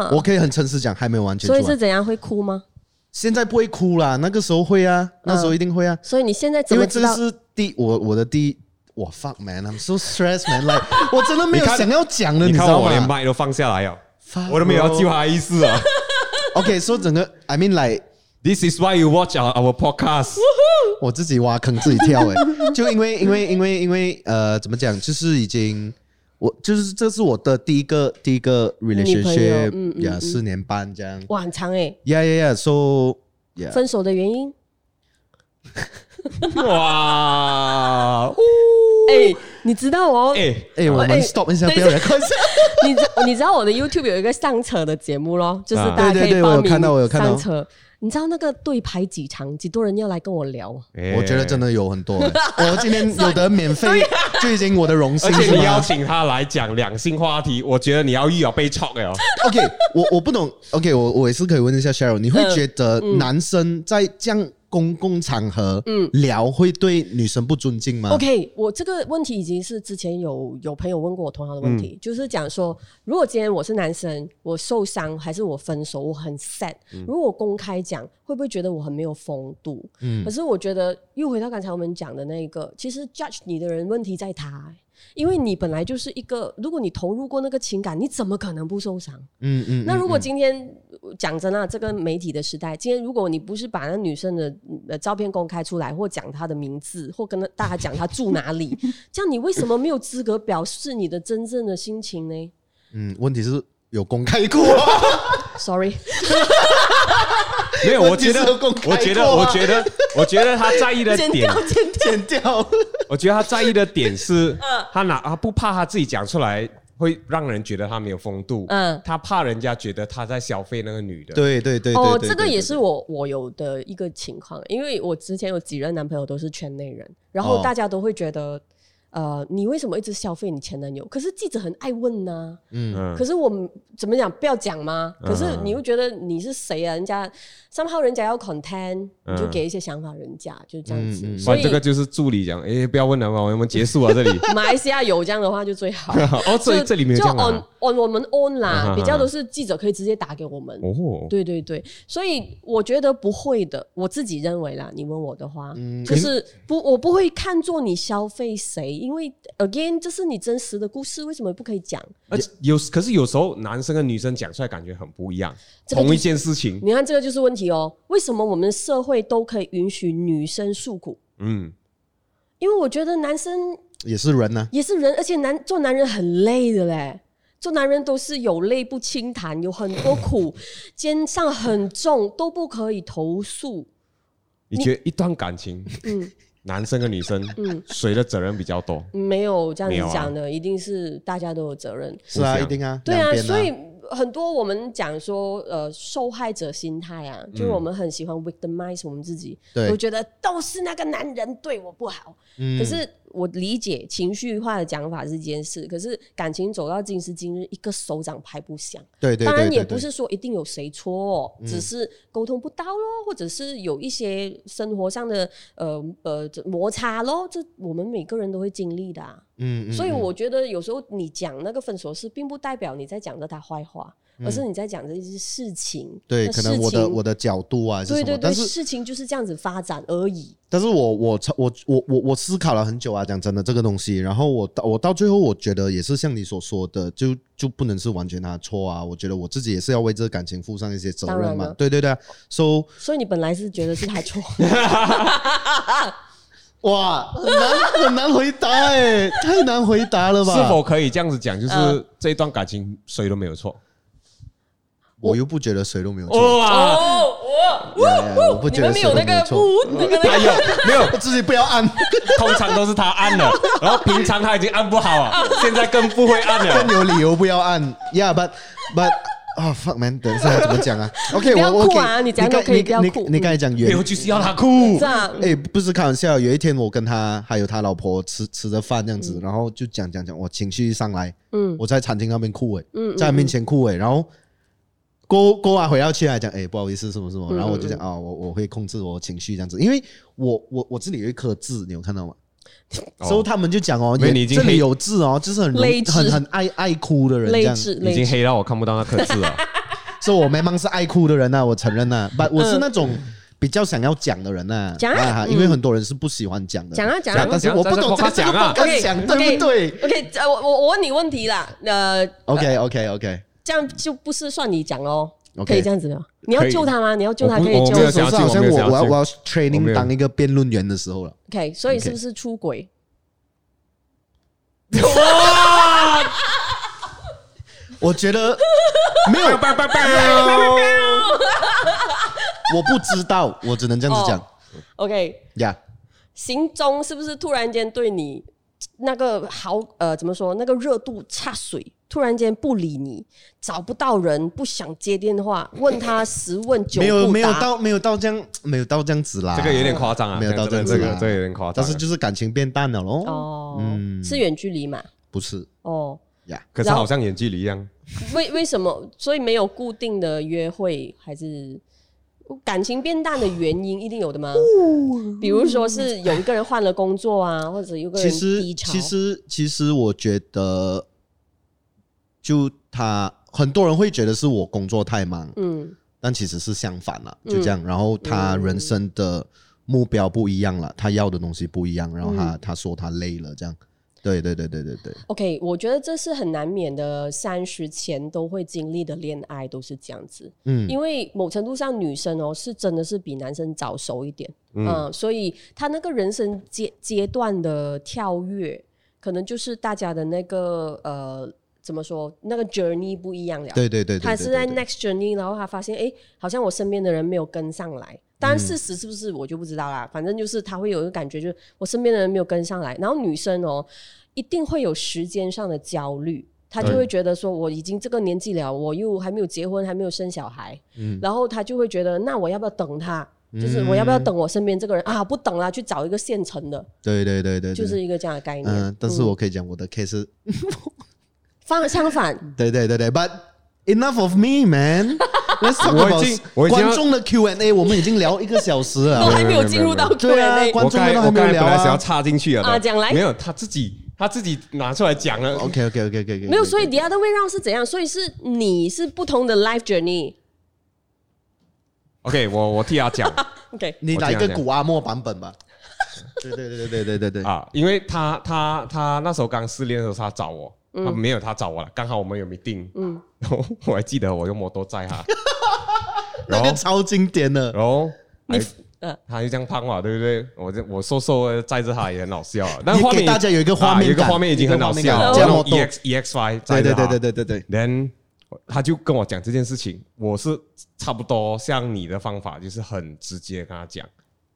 我可以很诚实讲，还没有完全出来。所以是怎样会哭吗？现在不会哭啦，那个时候会啊，那时候一定会啊。所以你现在怎么知道？因为这是第我我的第一，我 fuck man，I'm so stressed man，like 我真的没有想要讲的，你知道吗？我连麦都放下来了，我都没有要救他的意思啊。OK，说整个，I mean like this is why you watch our our podcast。我自己挖坑自己跳诶，就因为因为因为因为呃，怎么讲，就是已经。我就是，这是我的第一个第一个 relationship，嗯呀，四年半这样。哇，很长诶。Yeah yeah yeah，so yeah。分手的原因？哇！哎，你知道哦？哎哎，我们 stop 一下，不要来看。你你知道我的 YouTube 有一个上车的节目咯，就是大家可以报名上车。你知道那个对排几长，几多人要来跟我聊？我觉得真的有很多。我今天有的免费，就已经我的荣幸。而且你邀请他来讲两性话题，我觉得你要又要被了。OK，我我不懂。OK，我我也是可以问一下 Sheryl，你会觉得男生在这样？公共场合，嗯，聊会对女生不尊敬吗？OK，我这个问题已经是之前有有朋友问过我同样的问题，嗯、就是讲说，如果今天我是男生，我受伤还是我分手，我很 sad，、嗯、如果我公开讲，会不会觉得我很没有风度？嗯，可是我觉得又回到刚才我们讲的那个，其实 judge 你的人问题在他、欸，因为你本来就是一个，如果你投入过那个情感，你怎么可能不受伤？嗯嗯。那如果今天讲真啊，这个媒体的时代，今天如果你不是把那女生的呃照片公开出来，或讲她的名字，或跟大家讲她住哪里，这样你为什么没有资格表示你的真正的心情呢？嗯，问题是有公开过。Sorry，没有，我觉得，我觉得，我觉得，我觉得他在意的点，剪掉，剪掉，我觉得他在意的点是，他哪他不怕他自己讲出来会让人觉得他没有风度，嗯，他怕人家觉得他在消费那个女的。对对对，哦，这个也是我我有的一个情况，因为我之前有几任男朋友都是圈内人，然后大家都会觉得。呃，你为什么一直消费你前男友？可是记者很爱问呢、啊。嗯，可是我们怎么讲？不要讲吗？可是你又觉得你是谁啊？人家 somehow 人家要 content，你就给一些想法，人家就这样子。所以这个就是助理讲，哎，不要问了嘛，我们结束啊，这里。马来西亚有这样的话就最好。哦，这这里没有这样。就 on on 我们 on 啦，比较都是记者可以直接打给我们。哦，对对对，所以我觉得不会的，我自己认为啦。你问我的话，就是不，我不会看作你消费谁。因为 again，这是你真实的故事，为什么不可以讲？而且有，可是有时候男生跟女生讲出来感觉很不一样。同一件事情，你看这个就是问题哦。为什么我们社会都可以允许女生诉苦？嗯，因为我觉得男生也是人呢、啊，也是人，而且男做男人很累的嘞。做男人都是有泪不轻弹，有很多苦，肩上很重，都不可以投诉。你觉得一段感情，嗯？男生跟女生，嗯，谁的责任比较多？没有这样子讲的，啊、一定是大家都有责任。是啊，一定啊，对啊，所以很多我们讲说，呃，受害者心态啊，就是我们很喜欢 victimize 我们自己，我、嗯、觉得都是那个男人对我不好，嗯、可是。我理解情绪化的讲法是一件事，可是感情走到今时今日，一个手掌拍不响。对对，对，对，对，当然也不是说一定有谁错，嗯、只是沟通不到咯，或者是有一些生活上的呃呃摩擦咯，这我们每个人都会经历的、啊。嗯，嗯，所以我觉得有时候你讲那个分手事，并不代表你在讲着他坏话。而是你在讲这些事情，对，可能我的我的角度啊，对对对，但是事情就是这样子发展而已。但是我我我我我我思考了很久啊，讲真的这个东西，然后我到我到最后，我觉得也是像你所说的，就就不能是完全他错啊。我觉得我自己也是要为这个感情负上一些责任嘛。对对对，so 所以你本来是觉得是他错，哇，很难很难回答哎，太难回答了吧？是否可以这样子讲？就是这一段感情谁都没有错。我又不觉得谁都没有错。哇，我我不觉得谁都没有错。他有没有 自己不要按？通常都是他按了，然后平常他已经按不好了，现在更不会按了，更有理由不要按。Yeah，but but 啊，fuck man，等一下怎么讲啊？OK，我我你你刚你你你刚才讲原因就是要他哭。哎，不是开玩笑。有一天我跟他还有他老婆吃吃着饭这样子，然后就讲讲讲，我情绪一上来，嗯，我在餐厅那边哭哎，在他面前哭哎，然后。过过完回到去来讲，哎，不好意思，什么什么，然后我就讲啊，我我会控制我情绪这样子，因为我我我这里有一颗痣，你有看到吗？所以他们就讲哦，你这里有痣哦，就是很很很爱爱哭的人，这样。已经黑到我看不到那颗痣了。所以我没忙是爱哭的人呐，我承认呐，不，我是那种比较想要讲的人呐，讲啊，因为很多人是不喜欢讲的，讲啊讲啊，但是我不懂这个讲啊，讲对不对？OK，我我我问你问题啦，呃，OK OK OK。这样就不是算你讲哦，okay, 可以这样子吗？你要救他吗？你要救他可以救。这是好像我我要我要 training 当一个辩论员的时候了。OK，所以是不是出轨？哇！我觉得没有，我不知道，我只能这样子讲。OK，呀，行中是不是突然间对你那个好呃怎么说那个热度插水？突然间不理你，找不到人，不想接电话，问他十问九。没有没有到没有到这样没有到这样子啦，这个有点夸张啊，没有到这样子，这个这个有点夸张。但是就是感情变淡了喽。哦，嗯，是远距离嘛？不是。哦呀，可是好像远距离一样。为为什么？所以没有固定的约会，还是感情变淡的原因一定有的吗？比如说是有一个人换了工作啊，或者有个人。其实其实其实我觉得。就他很多人会觉得是我工作太忙，嗯，但其实是相反了，就这样。然后他人生的目标不一样了，他要的东西不一样，然后他他说他累了，这样。对对对对对对。OK，我觉得这是很难免的，三十前都会经历的恋爱都是这样子。嗯，因为某程度上女生哦是真的是比男生早熟一点，嗯，嗯，所以他那个人生阶阶段的跳跃，可能就是大家的那个呃。怎么说？那个 journey 不一样了。对对对，他是在 next journey，然后他发现，哎，好像我身边的人没有跟上来。当然，事实是不是我就不知道啦。反正就是他会有一个感觉，就是我身边的人没有跟上来。然后女生哦，一定会有时间上的焦虑，她就会觉得说，我已经这个年纪了，我又还没有结婚，还没有生小孩。嗯。然后她就会觉得，那我要不要等他？就是我要不要等我身边这个人啊？不等了，去找一个现成的。对对对对，就是一个这样的概念。嗯，但是我可以讲我的 case。方相反，对对对对，But enough of me, man。我已经观众的 Q&A，我们已经聊一个小时了，都还没有进入到 Q&A。观众都还没有聊啊。我刚才本来想要插进去了啊，讲来没有，他自己他自己拿出来讲了。OK OK OK OK，没有，所以 the other way round 是怎样？所以是你是不同的 life journey。OK，我我替他讲。OK，你来一个古阿莫版本吧。对对对对对对对啊，因为他他他那时候刚失恋的时候，他找我。他没有，他找我了。刚好我们有 meeting，嗯，然后我还记得我用摩托载他，那个超经典的。然后，嗯，他就这样胖嘛，对不对？我这我瘦瘦的载着他也很好笑。但画面大家有一个画面，有一个画面已经很好笑了。这样 EX EXY，对对对对对对对。Then 他就跟我讲这件事情，我是差不多像你的方法，就是很直接跟他讲，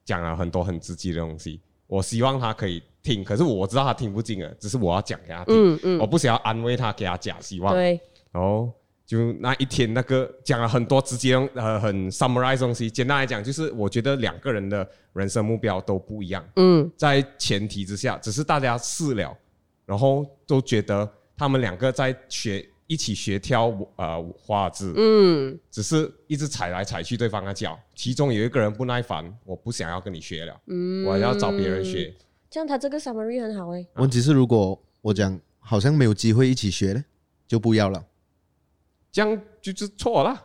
讲了很多很直接的东西。我希望他可以。听，可是我知道他听不进了，只是我要讲给他听，嗯嗯、我不想要安慰他，给他假希望。对，然后就那一天，那个讲了很多直接呃很 summarize 东西。简单来讲，就是我觉得两个人的人生目标都不一样。嗯，在前提之下，只是大家试了，然后都觉得他们两个在学一起学跳呃华尔兹。嗯，只是一直踩来踩去对方的脚，其中有一个人不耐烦，我不想要跟你学了，嗯，我要找别人学。这样他这个 summary 很好哎。问题是，如果我讲好像没有机会一起学呢，就不要了。这样就是错了，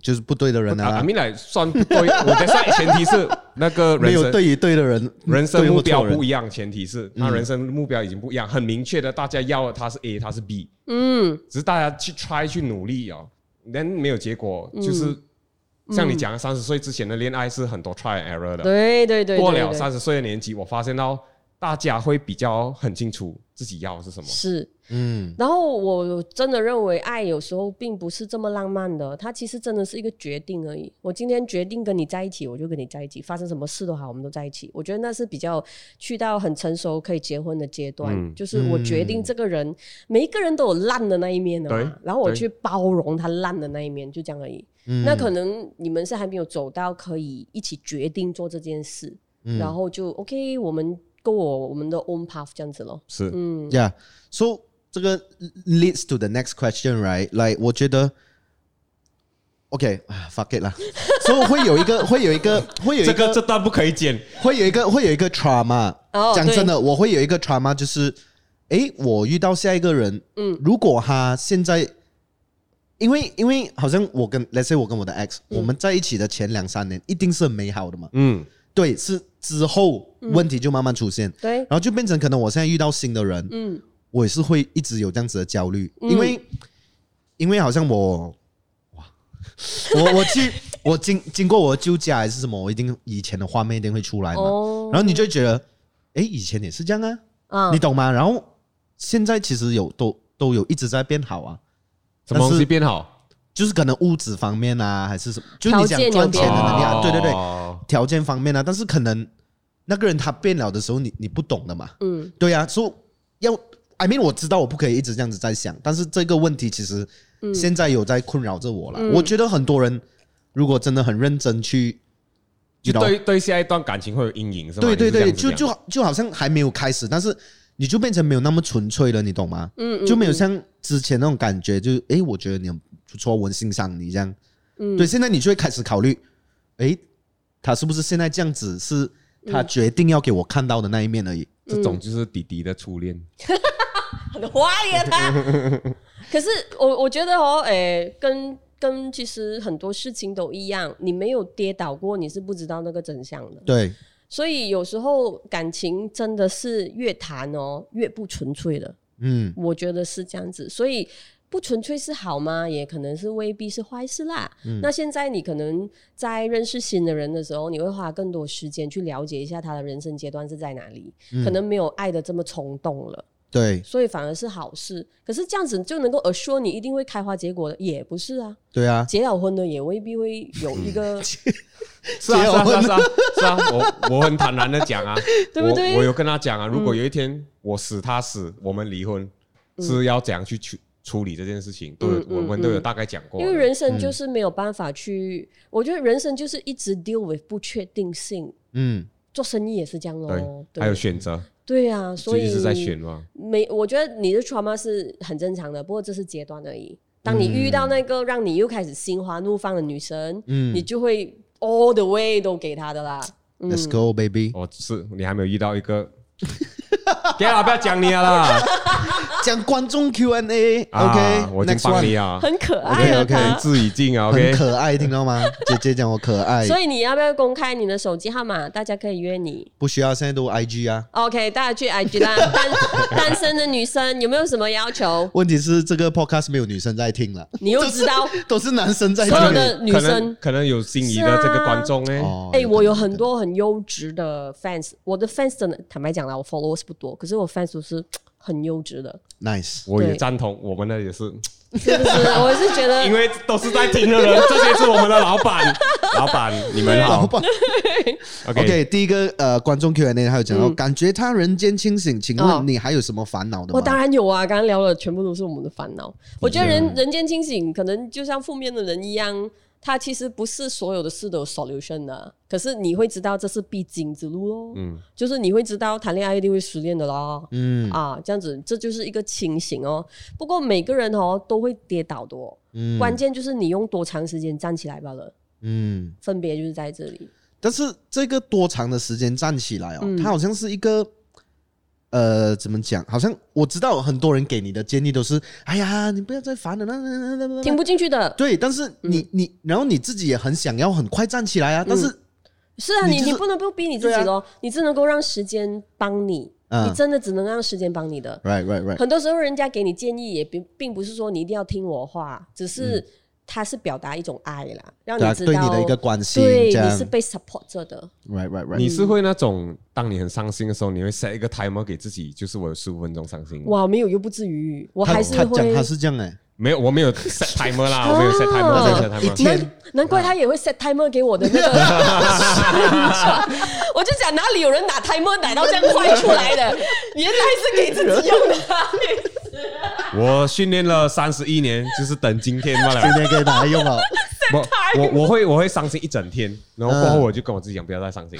就是不对的人啊。阿明来算不对，我的算前提是那个人 没有对与对的人，人生目标不一样，前提是他人生目标已经不一样，很明确的，大家要他是 A，他是 B，嗯，只是大家去 try 去努力哦，但没有结果，就是像你讲，三十岁之前的恋爱是很多 try and error 的，对对对，过了三十岁的年纪，我发现到。大家会比较很清楚自己要的是什么，是，嗯，然后我真的认为爱有时候并不是这么浪漫的，它其实真的是一个决定而已。我今天决定跟你在一起，我就跟你在一起，发生什么事都好，我们都在一起。我觉得那是比较去到很成熟可以结婚的阶段，嗯、就是我决定这个人，嗯、每一个人都有烂的那一面的嘛，然后我去包容他烂的那一面，就这样而已。嗯、那可能你们是还没有走到可以一起决定做这件事，嗯、然后就 OK，我们。Go 我我们的 own path 这样子咯，是，嗯，Yeah，so 这个 leads to the next question, right? Like 我觉得 OK 啊，fuck it 啦，所 以会有一个，会有一个，会有一个，这个这段不可以剪，会有一个，会有一个 trauma。讲真的，我会有一个 trauma，就是，诶，我遇到下一个人，嗯，如果他现在，因为因为好像我跟，let's say 我跟我的 ex，我们在一起的前两三年一定是很美好的嘛，嗯。对，是之后问题就慢慢出现，嗯、对，然后就变成可能我现在遇到新的人，嗯，我也是会一直有这样子的焦虑，嗯、因为因为好像我，哇，我我去我经经过我的旧家还是什么，我一定以前的画面一定会出来嘛，哦、然后你就觉得，哎，以前也是这样啊，嗯、你懂吗？然后现在其实有都都有一直在变好啊，什么东西变好？就是可能物质方面啊，还是什么？就是你想赚钱的能力啊，对对对。条件方面呢、啊，但是可能那个人他变了的时候你，你你不懂的嘛。嗯，对呀、啊，所以要，I mean，我知道我不可以一直这样子在想，但是这个问题其实现在有在困扰着我了。嗯、我觉得很多人如果真的很认真去，就对对下一段感情会有阴影，是吗？对对对，就就就好像还没有开始，但是你就变成没有那么纯粹了，你懂吗？嗯，就没有像之前那种感觉，就哎、欸，我觉得你很不错，我欣赏你这样。嗯，对，现在你就会开始考虑，哎、欸。他是不是现在这样子？是他决定要给我看到的那一面而已。嗯、这种就是弟弟的初恋，很花呀他。可是我我觉得哦，诶、欸，跟跟其实很多事情都一样，你没有跌倒过，你是不知道那个真相的。对。所以有时候感情真的是越谈哦越不纯粹的。嗯，我觉得是这样子。所以不纯粹是好吗？也可能是未必是坏事啦。嗯，那现在你可能在认识新的人的时候，你会花更多时间去了解一下他的人生阶段是在哪里，嗯，可能没有爱的这么冲动了。对，所以反而是好事。可是这样子就能够 assure 你一定会开花结果的，也不是啊。对啊，结了婚的也未必会有一个。是啊，是啊，是啊，是啊，是啊，我我很坦然的讲啊，对不对？我有跟他讲啊，如果有一天我死他死，我们离婚是要怎样去处处理这件事情，都有我们都有大概讲过。因为人生就是没有办法去，我觉得人生就是一直 deal with 不确定性。嗯，做生意也是这样哦，还有选择。对啊，所以一直在选嘛。没，我觉得你的 trauma 是很正常的，不过这是阶段而已。当你遇到那个让你又开始心花怒放的女生，嗯，你就会。All the way 都给她的啦，Let's go baby。哦，是你还没有遇到一个。给啊！不要讲你啦，讲观众 Q&A。OK，我已经帮你啊，很可爱。OK，仁至义尽啊。OK，很可爱，听到吗？姐姐讲我可爱。所以你要不要公开你的手机号码？大家可以约你。不需要，现在都 IG 啊。OK，大家去 IG 啦。单单身的女生有没有什么要求？问题是这个 Podcast 没有女生在听了。你又知道都是男生在听。所有的女生可能有心仪的这个观众哎。哎，我有很多很优质的 fans，我的 fans 真的坦白讲啦，我 followers 不多，可是我 fans 是 很优质的，nice，我也赞同，我们的也是，是不是？我是觉得，因为都是在听的人，这些是我们的老板，老板，你们好。OK，第一个呃，观众 Q&A 还有讲到，感觉他人间清醒，请问你还有什么烦恼的吗？我当然有啊，刚刚聊的全部都是我们的烦恼。我觉得人人间清醒，可能就像负面的人一样。他其实不是所有的事都有 solution 的，啊，可是你会知道这是必经之路哦。嗯，就是你会知道谈恋爱一定会失恋的啦。嗯啊，这样子这就是一个清醒哦。不过每个人哦都会跌倒的哦。嗯，关键就是你用多长时间站起来罢了。嗯，分别就是在这里。但是这个多长的时间站起来哦，嗯，它好像是一个。呃，怎么讲？好像我知道很多人给你的建议都是，哎呀，你不要再烦了，那那那那听不进去的。对，但是你、嗯、你，然后你自己也很想要很快站起来啊，但是、嗯、是啊，你、就是、你不能不逼你自己咯，啊、你只能够让时间帮你，嗯、你真的只能让时间帮你的。Right, right, right。很多时候人家给你建议也并并不是说你一定要听我话，只是。嗯他是表达一种爱啦，让你知道对你的一个关心，对，你是被 support 着的。Right, right, right。你是会那种，当你很伤心的时候，你会 set 一个 timer 给自己，就是我有十五分钟伤心。哇，没有又不至于，我还是会。他讲他是这样哎，没有，我没有 set timer 啦，我没有 set timer，一天。难怪他也会 set timer 给我的那个 我就讲哪里有人打 timer 打到这样快出来的，原来是给自己用的。我训练了三十一年，就是等今天罢了。今天可以拿来用了。我，我我会我会伤心一整天，然后过后我就跟我自己讲，不要再伤心。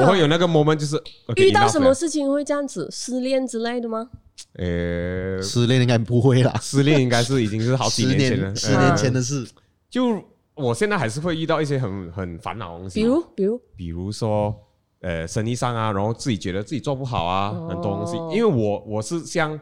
我会有那个 moment，就是遇到什么事情会这样子，失恋之类的吗？呃，失恋应该不会啦，失恋应该是已经是好几年前了，十年前的事。就我现在还是会遇到一些很很烦恼的东西，比如比如？比如说呃生意上啊，然后自己觉得自己做不好啊，很多东西，因为我我是像。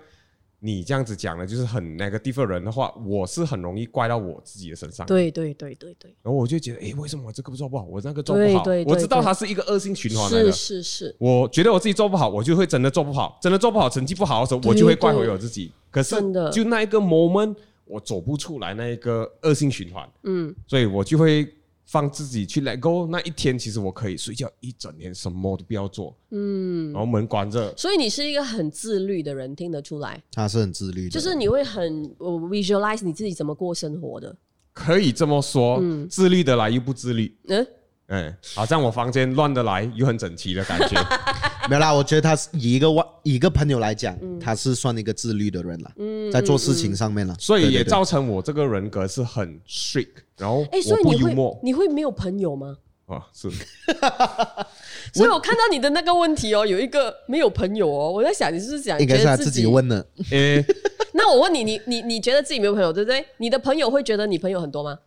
你这样子讲的，就是很那个地方人的话，我是很容易怪到我自己的身上。对对对对对。然后我就觉得，哎，为什么我这个做不好，我那个做不好？我知道它是一个恶性循环来的。是是是。我觉得我自己做不好，我就会真的做不好，真的做不好，成绩不好的时候，我就会怪回我自己。可是，就那一个 moment，我走不出来那一个恶性循环。嗯。所以我就会。放自己去 let go，那一天其实我可以睡觉一整天，什么都不要做，嗯，然后门关着。所以你是一个很自律的人，听得出来。他是很自律的，就是你会很 visualize 你自己怎么过生活的。可以这么说，嗯，自律的来又不自律，嗯。哎，好像我房间乱的来又很整齐的感觉，没有啦。我觉得他是以一个外以一个朋友来讲，嗯、他是算一个自律的人了，嗯、在做事情上面了，所以也造成我这个人格是很 strict，然后哎，所以你会你会没有朋友吗？啊，是。所以我看到你的那个问题哦，有一个没有朋友哦，我在想你是不是想应该是他自己问的？哎，那我问你，你你你觉得自己没有朋友对不对？你的朋友会觉得你朋友很多吗？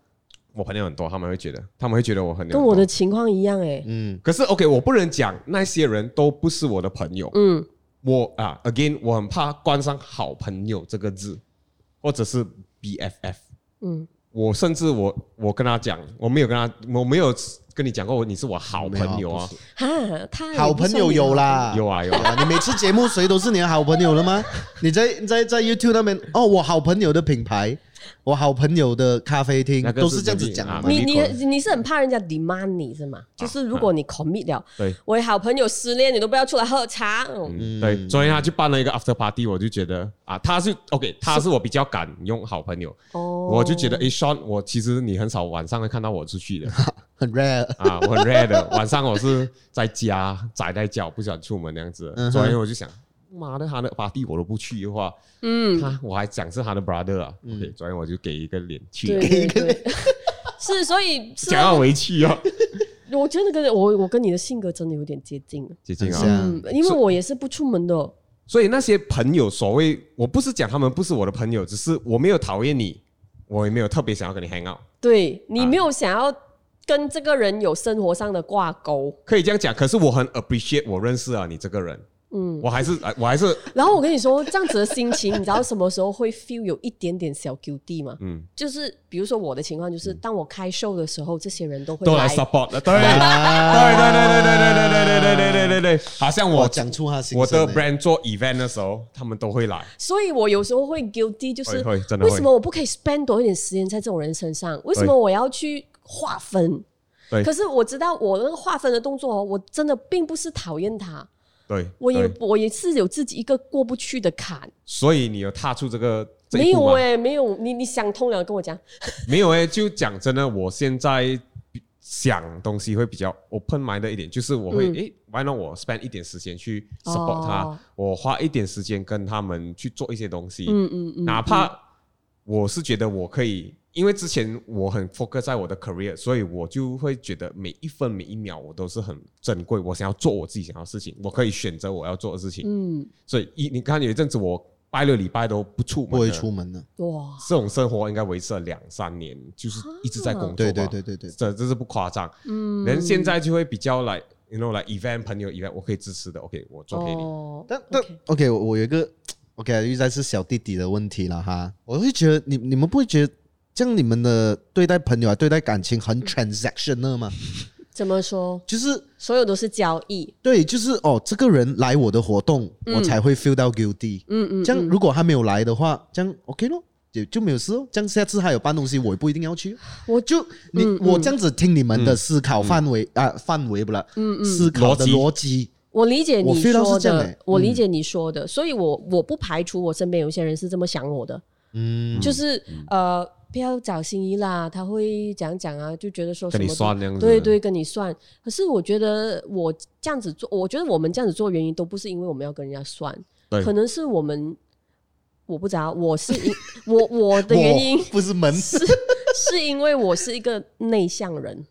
我朋友很多，他们会觉得，他们会觉得我很跟我的情况一样哎。嗯，可是 OK，我不能讲那些人都不是我的朋友。嗯，我啊，again，我很怕冠上好朋友这个字，或者是 BFF。嗯，我甚至我我跟他讲，我没有跟他，我没有跟你讲过，你是我好朋友啊。哈，他好朋友有啦，有啊有啊。你每次节目谁都是你的好朋友了吗？你在在在 YouTube 那边哦，我好朋友的品牌。我好朋友的咖啡厅都是这样子讲的。你你你是很怕人家 demand 你是吗？就是如果你 commit 了，对，我好朋友失恋，你都不要出来喝茶。嗯，对。昨天他去办了一个 after party，我就觉得啊，他是 OK，他是我比较敢用好朋友。哦，我就觉得，哎，Sean，我其实你很少晚上会看到我出去的，很 rare 啊，我很 rare 的。晚上我是在家 宅在家，不想出门那样子。昨天我就想。妈的，他的 party 我都不去的话，嗯，他我还讲是他的 brother 啊，嗯，对，昨天我就给一个脸去，给一个脸，是，所以想要回去啊。我觉得跟我我跟你的性格真的有点接近，接近啊，嗯，因为我也是不出门的，所以那些朋友，所谓我不是讲他们不是我的朋友，只是我没有讨厌你，我也没有特别想要跟你 hang out，对，你没有想要跟这个人有生活上的挂钩，可以这样讲，可是我很 appreciate 我认识啊你这个人。嗯，我还是，我还是。然后我跟你说，这样子的心情，你知道什么时候会 feel 有一点点小 guilty 吗？嗯，就是比如说我的情况，就是当我开 show 的时候，这些人都会都来 support 了，对，对，对，对，对，对，对，对，对，对，对，对，对，对，对，好像我讲出他我的 brand 做 event 的时候，他们都会来。所以我有时候会 guilty，就是为什么我不可以 spend 多一点时间在这种人身上？为什么我要去划分？对，可是我知道我那个划分的动作，我真的并不是讨厌他。对，我也我也是有自己一个过不去的坎，所以你有踏出这个这没有哎、欸，没有，你你想通了跟我讲，没有哎、欸，就讲真的，我现在想东西会比较 open mind 一点，就是我会哎，why not 我 spend 一点时间去 support 他，哦、我花一点时间跟他们去做一些东西，嗯嗯嗯，哪怕我是觉得我可以。因为之前我很 focus 在我的 career，所以我就会觉得每一分每一秒我都是很珍贵。我想要做我自己想要的事情，我可以选择我要做的事情。嗯，所以一你看有一阵子我拜六礼拜都不出门，不会出门的。哇，这种生活应该维持了两三年，就是一直在工作。对对对对对，这这是不夸张。嗯，人现在就会比较来，you know，来 event 朋友 event，我可以支持的。OK，我做给你。哦，但但 OK，我有一个 OK，又在是小弟弟的问题了哈。我会觉得你你们不会觉得？这样你们的对待朋友啊，对待感情很 transactional 吗？怎么说？就是所有都是交易。对，就是哦，这个人来我的活动，嗯、我才会 feel 到 guilty。嗯嗯。这样如果他没有来的话，这样 OK 咯，就就没有事哦。这样下次他有搬东西，我也不一定要去。我就你、嗯、我这样子听你们的思考范围、嗯、啊，范围不啦？嗯嗯。思考的逻辑，我理解你说的，我理解你说的，所以我我不排除我身边有一些人是这么想我的。嗯。就是呃。不要找心仪啦，他会讲讲啊，就觉得说什么跟你算那样子，对对，跟你算。可是我觉得我这样子做，我觉得我们这样子做原因都不是因为我们要跟人家算，对可能是我们我不知道，我是因 我我的原因不是门是是因为我是一个内向人。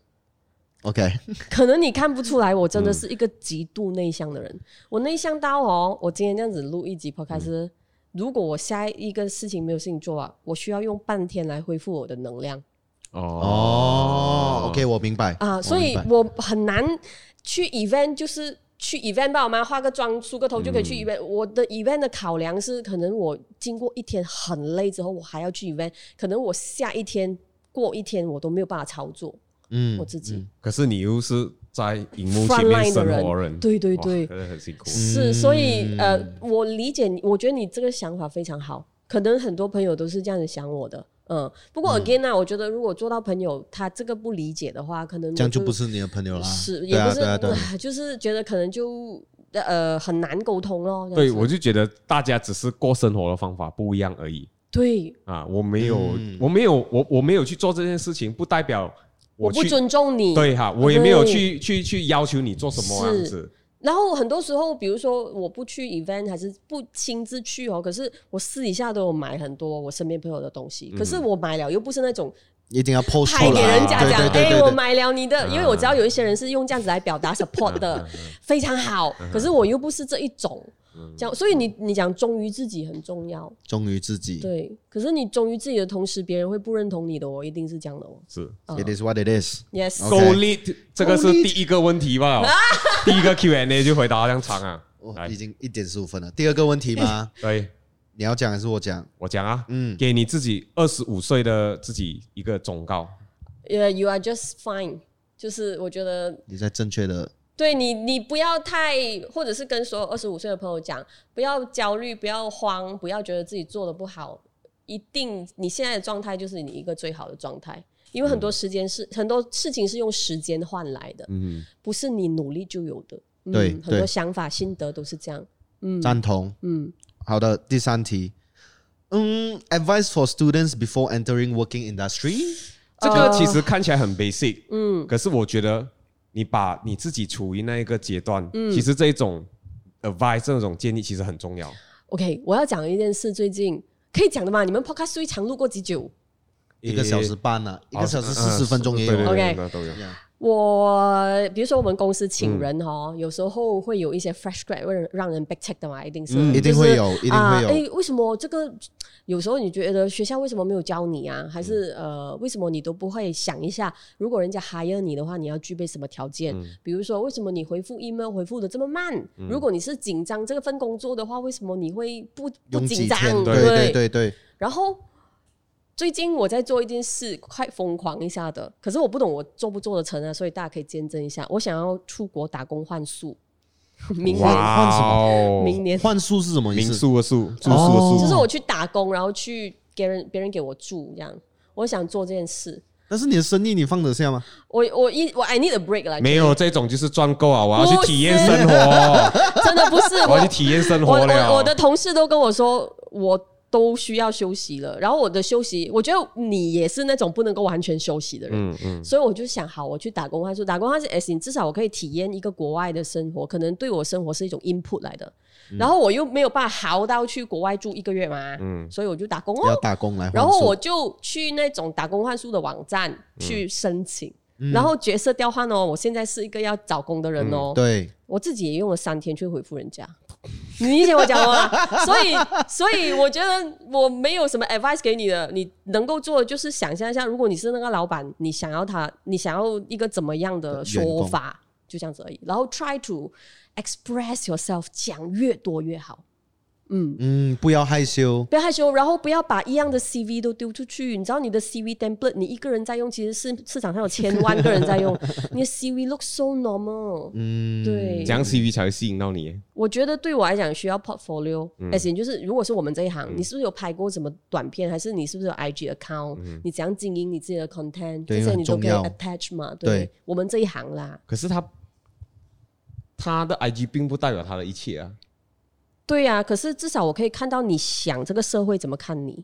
OK，可能你看不出来，我真的是一个极度内向的人。嗯、我内向到哦，我今天这样子录一集 Podcast。嗯如果我下一个事情没有事情做啊，我需要用半天来恢复我的能量。哦，OK，我明白啊，所以我很难去 event，就是去 event 吧，我们化个妆、梳个头就可以去 event。嗯、我的 event 的考量是，可能我经过一天很累之后，我还要去 event，可能我下一天过一天我都没有办法操作。嗯，我自己、嗯。可是你又是。在荧幕前面生活人，对对对，真的很辛苦。是，所以呃，我理解你，我觉得你这个想法非常好。可能很多朋友都是这样子想我的，嗯。不过 again 呢，我觉得如果做到朋友他这个不理解的话，可能这样就不是你的朋友了。是，也不是，就是觉得可能就呃很难沟通咯。对，我就觉得大家只是过生活的方法不一样而已。对啊，我没有，我没有，我我没有去做这件事情，不代表。我，不尊重你，对哈，我也没有去去去要求你做什么样子。然后很多时候，比如说我不去 event，还是不亲自去哦，可是我私底下都有买很多我身边朋友的东西。嗯、可是我买了又不是那种一定要 post 拍给人家讲，哎，我买了你的，因为我知道有一些人是用这样子来表达 support 的，非常好。可是我又不是这一种。讲，所以你你讲忠于自己很重要，忠于自己。对，可是你忠于自己的同时，别人会不认同你的哦，一定是这样的哦。是，It is what it is。Yes，Go lead，这个是第一个问题吧？第一个 Q&A 就回答这样长啊，已经一点十五分了。第二个问题吗？对，你要讲还是我讲？我讲啊，嗯，给你自己二十五岁的自己一个忠告。呃，You are just fine，就是我觉得你在正确的。对你，你不要太，或者是跟所有二十五岁的朋友讲，不要焦虑，不要慌，不要觉得自己做的不好，一定你现在的状态就是你一个最好的状态，因为很多时间是、嗯、很多事情是用时间换来的，嗯，不是你努力就有的，嗯、对，很多想法心得都是这样，嗯，赞同，嗯，好的，第三题，嗯，advice for students before entering working industry，这个其实看起来很 basic，嗯，可是我觉得。你把你自己处于那一个阶段，嗯，其实这一种 advice 这种建议其实很重要。OK，我要讲一件事，最近可以讲的吗？你们 podcast 最长录过几久？一个小时半呢，一个小时四十分钟也有。OK，我比如说我们公司请人哈，有时候会有一些 fresh grad 会让人 back check 的嘛，一定是，一定会有，一定会有。哎，为什么这个？有时候你觉得学校为什么没有教你啊？还是呃，为什么你都不会想一下？如果人家 hire 你的话，你要具备什么条件？嗯、比如说，为什么你回复 email 回复的这么慢？嗯、如果你是紧张这个份工作的话，为什么你会不不紧张？对对对对。然后最近我在做一件事，快疯狂一下的，可是我不懂我做不做得成啊，所以大家可以见证一下。我想要出国打工换宿。明年换什么？明年换宿是什么意思？民宿的宿，住宿的宿，就是我去打工，然后去给人别人给我住，这样。我想做这件事。但是你的生意你放得下吗？我我一我 I need a break 来。没有这种就是赚够啊！我要去体验生活。真的不是，我要去体验生活了。我我的同事都跟我说我。都需要休息了，然后我的休息，我觉得你也是那种不能够完全休息的人，嗯嗯，所以我就想，好，我去打工换宿，打工换宿，S，你至少我可以体验一个国外的生活，可能对我生活是一种 input 来的，嗯、然后我又没有办法豪到去国外住一个月嘛，嗯，所以我就打工哦，要打工来，然后我就去那种打工换宿的网站去申请，嗯、然后角色调换哦，我现在是一个要找工的人哦，嗯、对，我自己也用了三天去回复人家。你理解我讲吗？所以，所以我觉得我没有什么 advice 给你的，你能够做的就是想象一下，如果你是那个老板，你想要他，你想要一个怎么样的说法，就这样子而已。然后 try to express yourself，讲越多越好。嗯嗯，不要害羞，不要害羞，然后不要把一样的 CV 都丢出去。你知道你的 CV template，你一个人在用，其实是市场上有千万个人在用。你的 CV looks so normal，嗯，对，怎样 CV 才会吸引到你。我觉得对我来讲需要 portfolio，而且就是如果是我们这一行，你是不是有拍过什么短片，还是你是不是有 IG account？你怎样经营你自己的 content？这些你都可以 attach 嘛？对，我们这一行啦。可是他他的 IG 并不代表他的一切啊。对呀、啊，可是至少我可以看到你想这个社会怎么看你，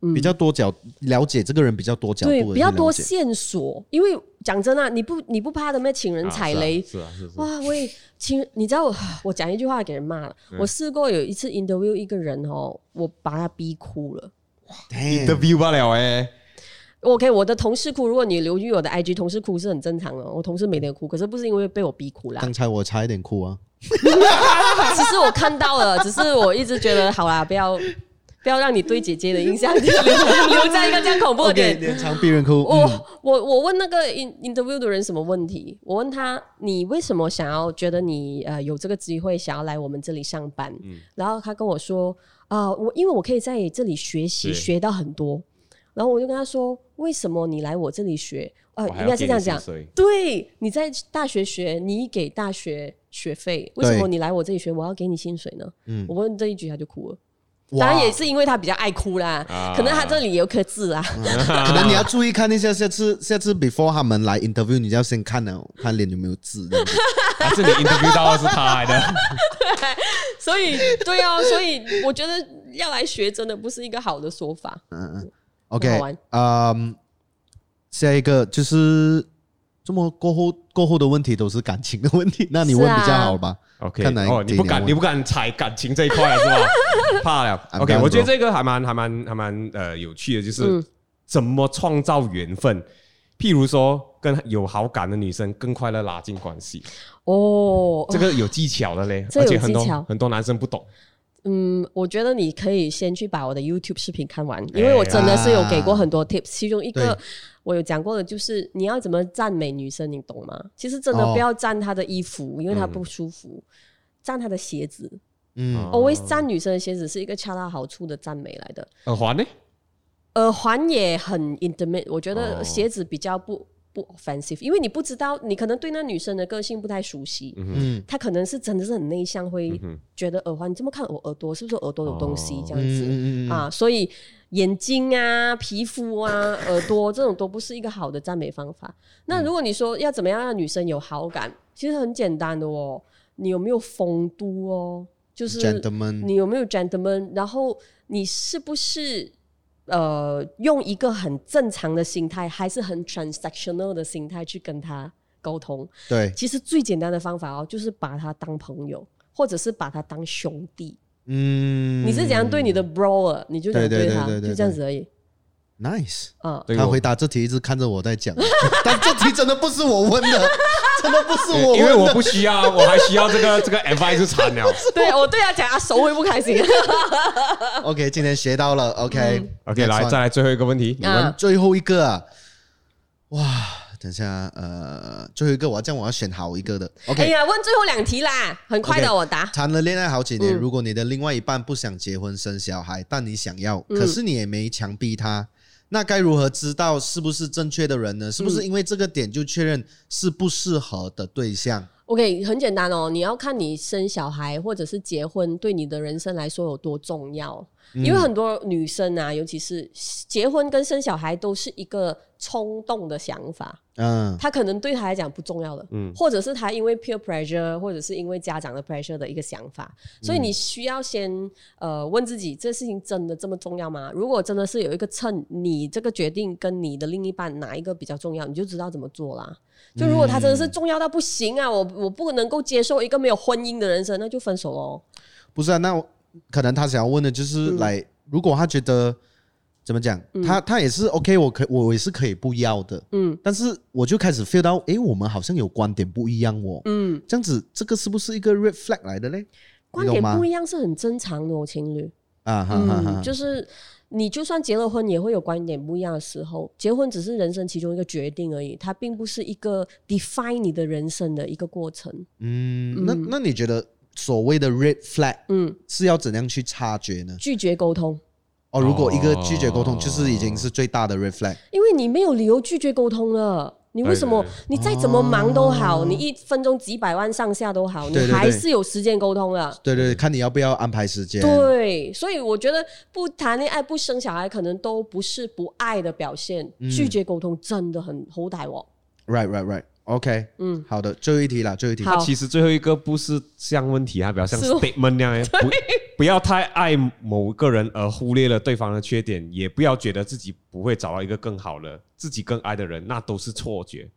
嗯，比较多角了解这个人比较多角度，对，比较多线索。因为讲真啊，你不你不怕的咩？请人踩雷，是啊，是哇，我也请你知道我 我讲一句话给人骂了。嗯、我试过有一次 interview 一个人哦，我把他逼哭了。哇，interview 不了哎。OK，我的同事哭，如果你留意我的 IG，同事哭是很正常的。我同事每天哭，可是不是因为被我逼哭啦。刚才我差一点哭啊。其实我看到了，只是我一直觉得好啦，不要不要让你对姐姐的印象 留留在一个这样恐怖的点。连场逼人哭。我我我问那个 interview 的人什么问题？我问他，你为什么想要觉得你呃有这个机会想要来我们这里上班？嗯、然后他跟我说啊、呃，我因为我可以在这里学习对学到很多。然后我就跟他说，为什么你来我这里学？呃，应该是这样讲。对，你在大学学，你给大学学费，为什么你来我这里学，我要给你薪水呢？嗯，我问这一句他就哭了。当然也是因为他比较爱哭啦，可能他这里有颗痣啊。可能你要注意看一下，下次下次 before 他们来 interview，你就要先看呢，看脸有没有痣。还是你 interview 到的是他来的？对，所以对啊，所以我觉得要来学真的不是一个好的说法。嗯嗯。OK，嗯，下一个就是这么过后过后的问题都是感情的问题，那你问比较好吧？OK，哦，你不敢你不敢踩感情这一块是吧？怕了。OK，我觉得这个还蛮还蛮还蛮呃有趣的，就是怎么创造缘分。譬如说，跟有好感的女生更快乐拉近关系。哦，这个有技巧的嘞，而且很多很多男生不懂。嗯，我觉得你可以先去把我的 YouTube 视频看完，因为我真的是有给过很多 tips，其中一个我有讲过的就是你要怎么赞美女生，你懂吗？其实真的不要赞她的衣服，因为她不舒服，赞她的鞋子，嗯，always 赞女生的鞋子是一个恰到好处的赞美来的。耳环呢？耳环也很 intimate，我觉得鞋子比较不。不 offensive，因为你不知道，你可能对那女生的个性不太熟悉，嗯，她可能是真的是很内向，会觉得耳环，你这么看我耳朵，是不是耳朵有东西这样子、哦嗯嗯、啊？所以眼睛啊、皮肤啊、耳朵这种都不是一个好的赞美方法。那如果你说要怎么样让女生有好感，其实很简单的哦，你有没有风度哦？就是你有没有 gentleman，然后你是不是？呃，用一个很正常的心态，还是很 transactional 的心态去跟他沟通。对，其实最简单的方法哦，就是把他当朋友，或者是把他当兄弟。嗯，你是怎样对你的 bro，你就怎样对他，就这样子而已。Nice，嗯，他回答这题一直看着我在讲，但这题真的不是我问的，真的不是我，因为我不需要，我还需要这个 这个 advice 菜鸟。对，我对他讲，他手会不开心。OK，今天学到了，OK，OK，、okay, okay, 来再来最后一个问题，你们最后一个啊，哇，等一下，呃，最后一个我要这样，我要选好一个的。OK，哎呀，问最后两题啦，很快的，我答。谈、了恋爱好几年，嗯、如果你的另外一半不想结婚生小孩，但你想要，可是你也没强逼他。那该如何知道是不是正确的人呢？是不是因为这个点就确认是不适合的对象？嗯？OK，很简单哦，你要看你生小孩或者是结婚对你的人生来说有多重要。因为很多女生啊，尤其是结婚跟生小孩都是一个冲动的想法。嗯，他可能对他来讲不重要的，嗯，或者是他因为 peer pressure，或者是因为家长的 pressure 的一个想法。所以你需要先呃问自己，这事情真的这么重要吗？如果真的是有一个秤，你这个决定跟你的另一半哪一个比较重要，你就知道怎么做啦。就如果他真的是重要到不行啊，我我不能够接受一个没有婚姻的人生，那就分手喽。不是啊，那。可能他想要问的就是来，嗯、如果他觉得怎么讲，嗯、他他也是 OK，我可我也是可以不要的，嗯，但是我就开始 feel 到，哎，我们好像有观点不一样哦，嗯，这样子这个是不是一个 red flag 来的嘞？观点不一样是很正常的，哦，情侣。啊，哈哈哈，就是你就算结了婚，也会有观点不一样的时候，结婚只是人生其中一个决定而已，它并不是一个 define 你的人生的一个过程，嗯，嗯那那你觉得？所谓的 red flag，嗯，是要怎样去察觉呢？拒绝沟通。哦，如果一个拒绝沟通，就是已经是最大的 red flag。因为你没有理由拒绝沟通了，你为什么？你再怎么忙都好，你一分钟几百万上下都好，你还是有时间沟通了。对对，看你要不要安排时间。对，所以我觉得不谈恋爱、不生小孩，可能都不是不爱的表现。拒绝沟通真的很好歹哦。Right, right, right. OK，嗯，好的，最后一题啦，最后一题。它其实最后一个不是像问题，它比较像 statement 那样，不不要太爱某个人而忽略了对方的缺点，也不要觉得自己不会找到一个更好的、自己更爱的人，那都是错觉。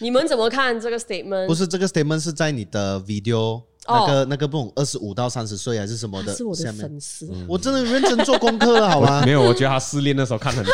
你们怎么看这个 statement？不是这个 statement 是在你的 video 那个那个不懂二十五到三十岁还是什么的？是我的粉丝，我真的认真做功课了，好吗？没有，我觉得他失恋的时候看很多。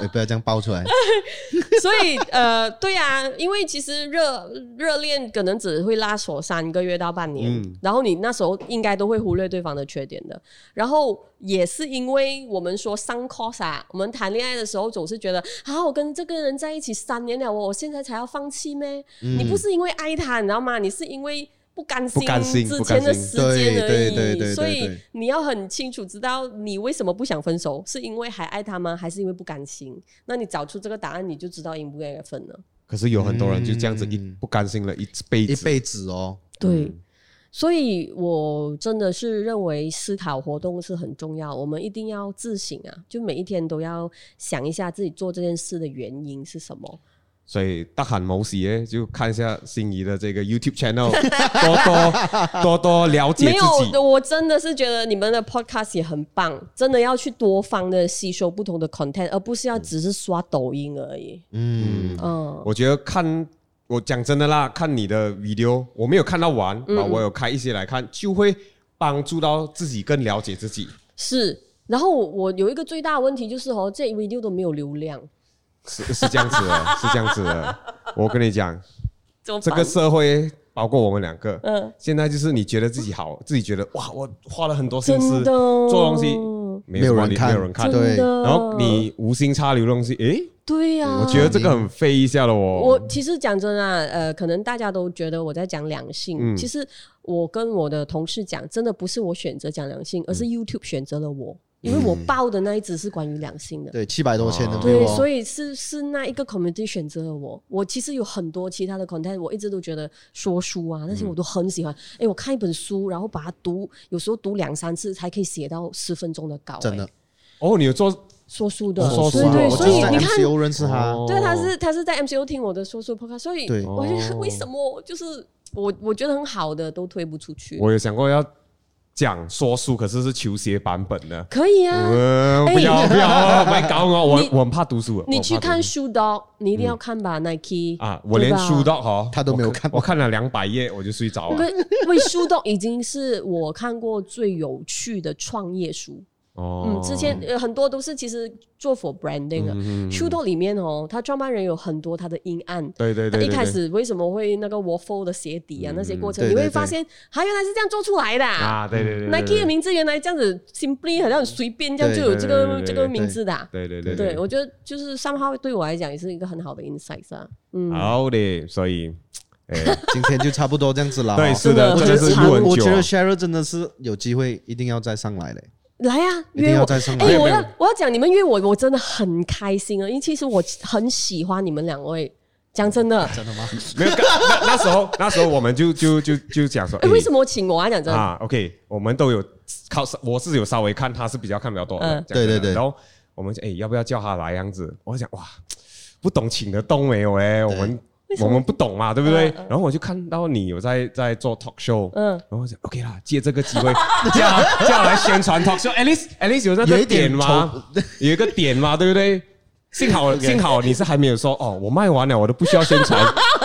欸、不要这样爆出来。所以呃，对啊，因为其实热热恋可能只会拉锁三个月到半年，嗯、然后你那时候应该都会忽略对方的缺点的。然后也是因为我们说 sunk cost 啊，我们谈恋爱的时候总是觉得，啊，我跟这个人在一起三年了，我我现在才要放弃咩？嗯、你不是因为爱他，你知道吗？你是因为。不甘心之前的时间而已，所以你要很清楚知道你为什么不想分手，是因为还爱他吗？还是因为不甘心？那你找出这个答案，你就知道应不应该分了。可是有很多人就这样子一不甘心了一辈子，一辈子哦。对，所以我真的是认为思考活动是很重要，我们一定要自省啊，就每一天都要想一下自己做这件事的原因是什么。所以大喊某喜耶，就看一下心仪的这个 YouTube channel，多多多多了解自己。没有，我真的是觉得你们的 podcast 也很棒，真的要去多方的吸收不同的 content，而不是要只是刷抖音而已。嗯嗯，我觉得看我讲真的啦，看你的 video，我没有看到完啊，嗯、我有开一些来看，就会帮助到自己更了解自己。是，然后我有一个最大的问题就是哦，这 video 都没有流量。是是这样子的，是这样子的。我跟你讲，这个社会包括我们两个，嗯，现在就是你觉得自己好，自己觉得哇，我花了很多心思做东西，没有人看，没有人看，对。然后你无心插柳的东西，诶，对呀、啊，我觉得这个很费一下了哦。我其实讲真啊，呃，可能大家都觉得我在讲良性，嗯、其实我跟我的同事讲，真的不是我选择讲良性，而是 YouTube 选择了我。嗯因为我报的那一只是关于两性的，对，七百多千的，对，所以是是那一个 community 选择了我。我其实有很多其他的 content，我一直都觉得说书啊那些我都很喜欢。哎，我看一本书，然后把它读，有时候读两三次才可以写到十分钟的稿。真的？哦，你有做说书的？说书，对对，所以你看，认识他，对，他是他是在 MCO 听我的说书 podcast，所以我觉得为什么就是我我觉得很好的都推不出去。我有想过要。讲说书，可是是球鞋版本的，可以啊！不要不要，别 搞我，我我很怕读书。你去看书的，你一定要看吧，Nike 啊！我连书的哈，他都没有看，我看了两百页我就睡着了。因为书的已经是我看过最有趣的创业书。哦，嗯，之前很多都是其实做 for branding 的，Shoe Dog 里面哦，他创办人有很多他的阴暗，对对对，一开始为什么会那个 waffle 的鞋底啊那些过程，你会发现他原来是这样做出来的啊，对对对，Nike 的名字原来这样子 simply 好像很随便这样就有这个这个名字的，对对对，对。我觉得就是 somehow 对我来讲也是一个很好的 insight 啊，嗯，好的，所以，哎，今天就差不多这样子了，对，是的，真的是我觉得 Sheryl 真的是有机会一定要再上来嘞。来啊，约我！哎，我要我要讲，你们约我，我真的很开心啊！因为其实我很喜欢你们两位，讲真的。真的吗？没有，那那时候那时候我们就就就就讲说，哎，为什么请我啊？讲真的啊，OK，我们都有靠，我是有稍微看，他是比较看比较多的，对对对。然后我们哎，要不要叫他来样子？我想哇，不懂请得动没有哎，我们。我们不懂嘛，对不对？然后我就看到你有在在做 talk show，嗯，然后我想 OK 啦，借这个机会 叫叫来宣传 talk show，at least at least 有那个点吗？有一个点嘛，对不对？幸好 幸好你是还没有说哦，我卖完了，我都不需要宣传。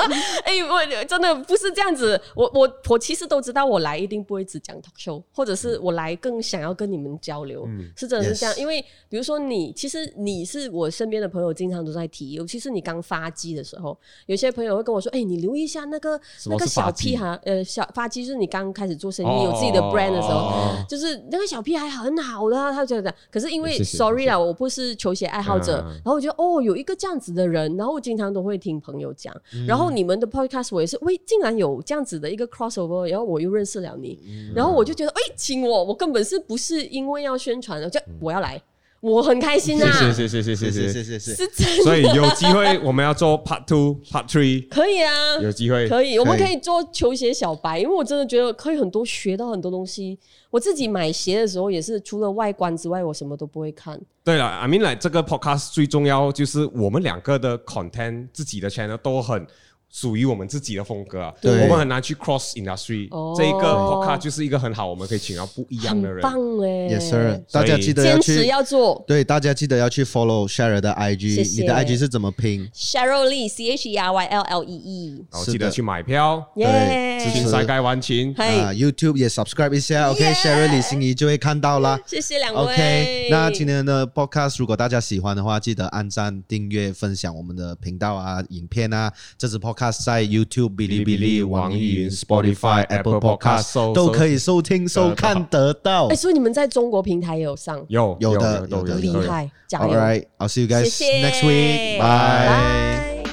哎，我真的不是这样子，我我我其实都知道，我来一定不会只讲 talk show，或者是我来更想要跟你们交流，嗯、是真的是这样。因为比如说你，其实你是我身边的朋友，经常都在提，尤其是你刚发迹的时候，有些朋友会跟我说：“哎，你留意一下那个那个小屁孩，呃，小发迹就是你刚开始做生意、哦、有自己的 brand 的时候，哦、就是那个小屁孩很好的、啊，他就这样。可是因为 sorry 啊，我不是球鞋爱好者，嗯、然后我觉得哦，有一个这样子的人，然后我经常都会听朋友讲，嗯、然后你们的 podcast 我也是，喂，竟然有这样子的一个 crossover，然后我又认识了你，嗯、然后我就觉得，哎，请我，我根本是不是因为要宣传的，就我要来。我很开心啊！谢谢谢谢谢谢谢谢谢谢，是真的。所以有机会我们要做 part two part three，可以啊，有机会可以，我们可以做球鞋小白，因为我真的觉得可以很多学到很多东西。我自己买鞋的时候也是，除了外观之外，我什么都不会看。对了，I mean like 这个 podcast 最重要就是我们两个的 content，自己的 channel 都很。属于我们自己的风格啊，对，我们很难去 cross industry。这一个 podcast 就是一个很好，我们可以请到不一样的人。棒哎，Yes sir，大家记得要去坚持要做。对，大家记得要去 follow Cheryl 的 IG，你的 IG 是怎么拼？Cheryl Lee，C H E R Y L L E E。然后记得去买票，对，支持赛盖完琴。啊，YouTube 也 subscribe 一下，OK，Cheryl 李心怡就会看到啦。谢谢两位。OK，那今天的 podcast 如果大家喜欢的话，记得按赞、订阅、分享我们的频道啊、影片啊。这支 podcast 在 YouTube。哔哩哔哩、网易云、Spotify、Apple Podcast 都可以收听、收看得到。哎，所以你们在中国平台也有上？有，有的，有的，厉害，加油 All right, I'll see you guys next week. Bye.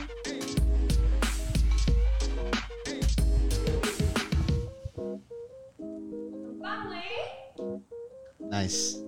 Nice.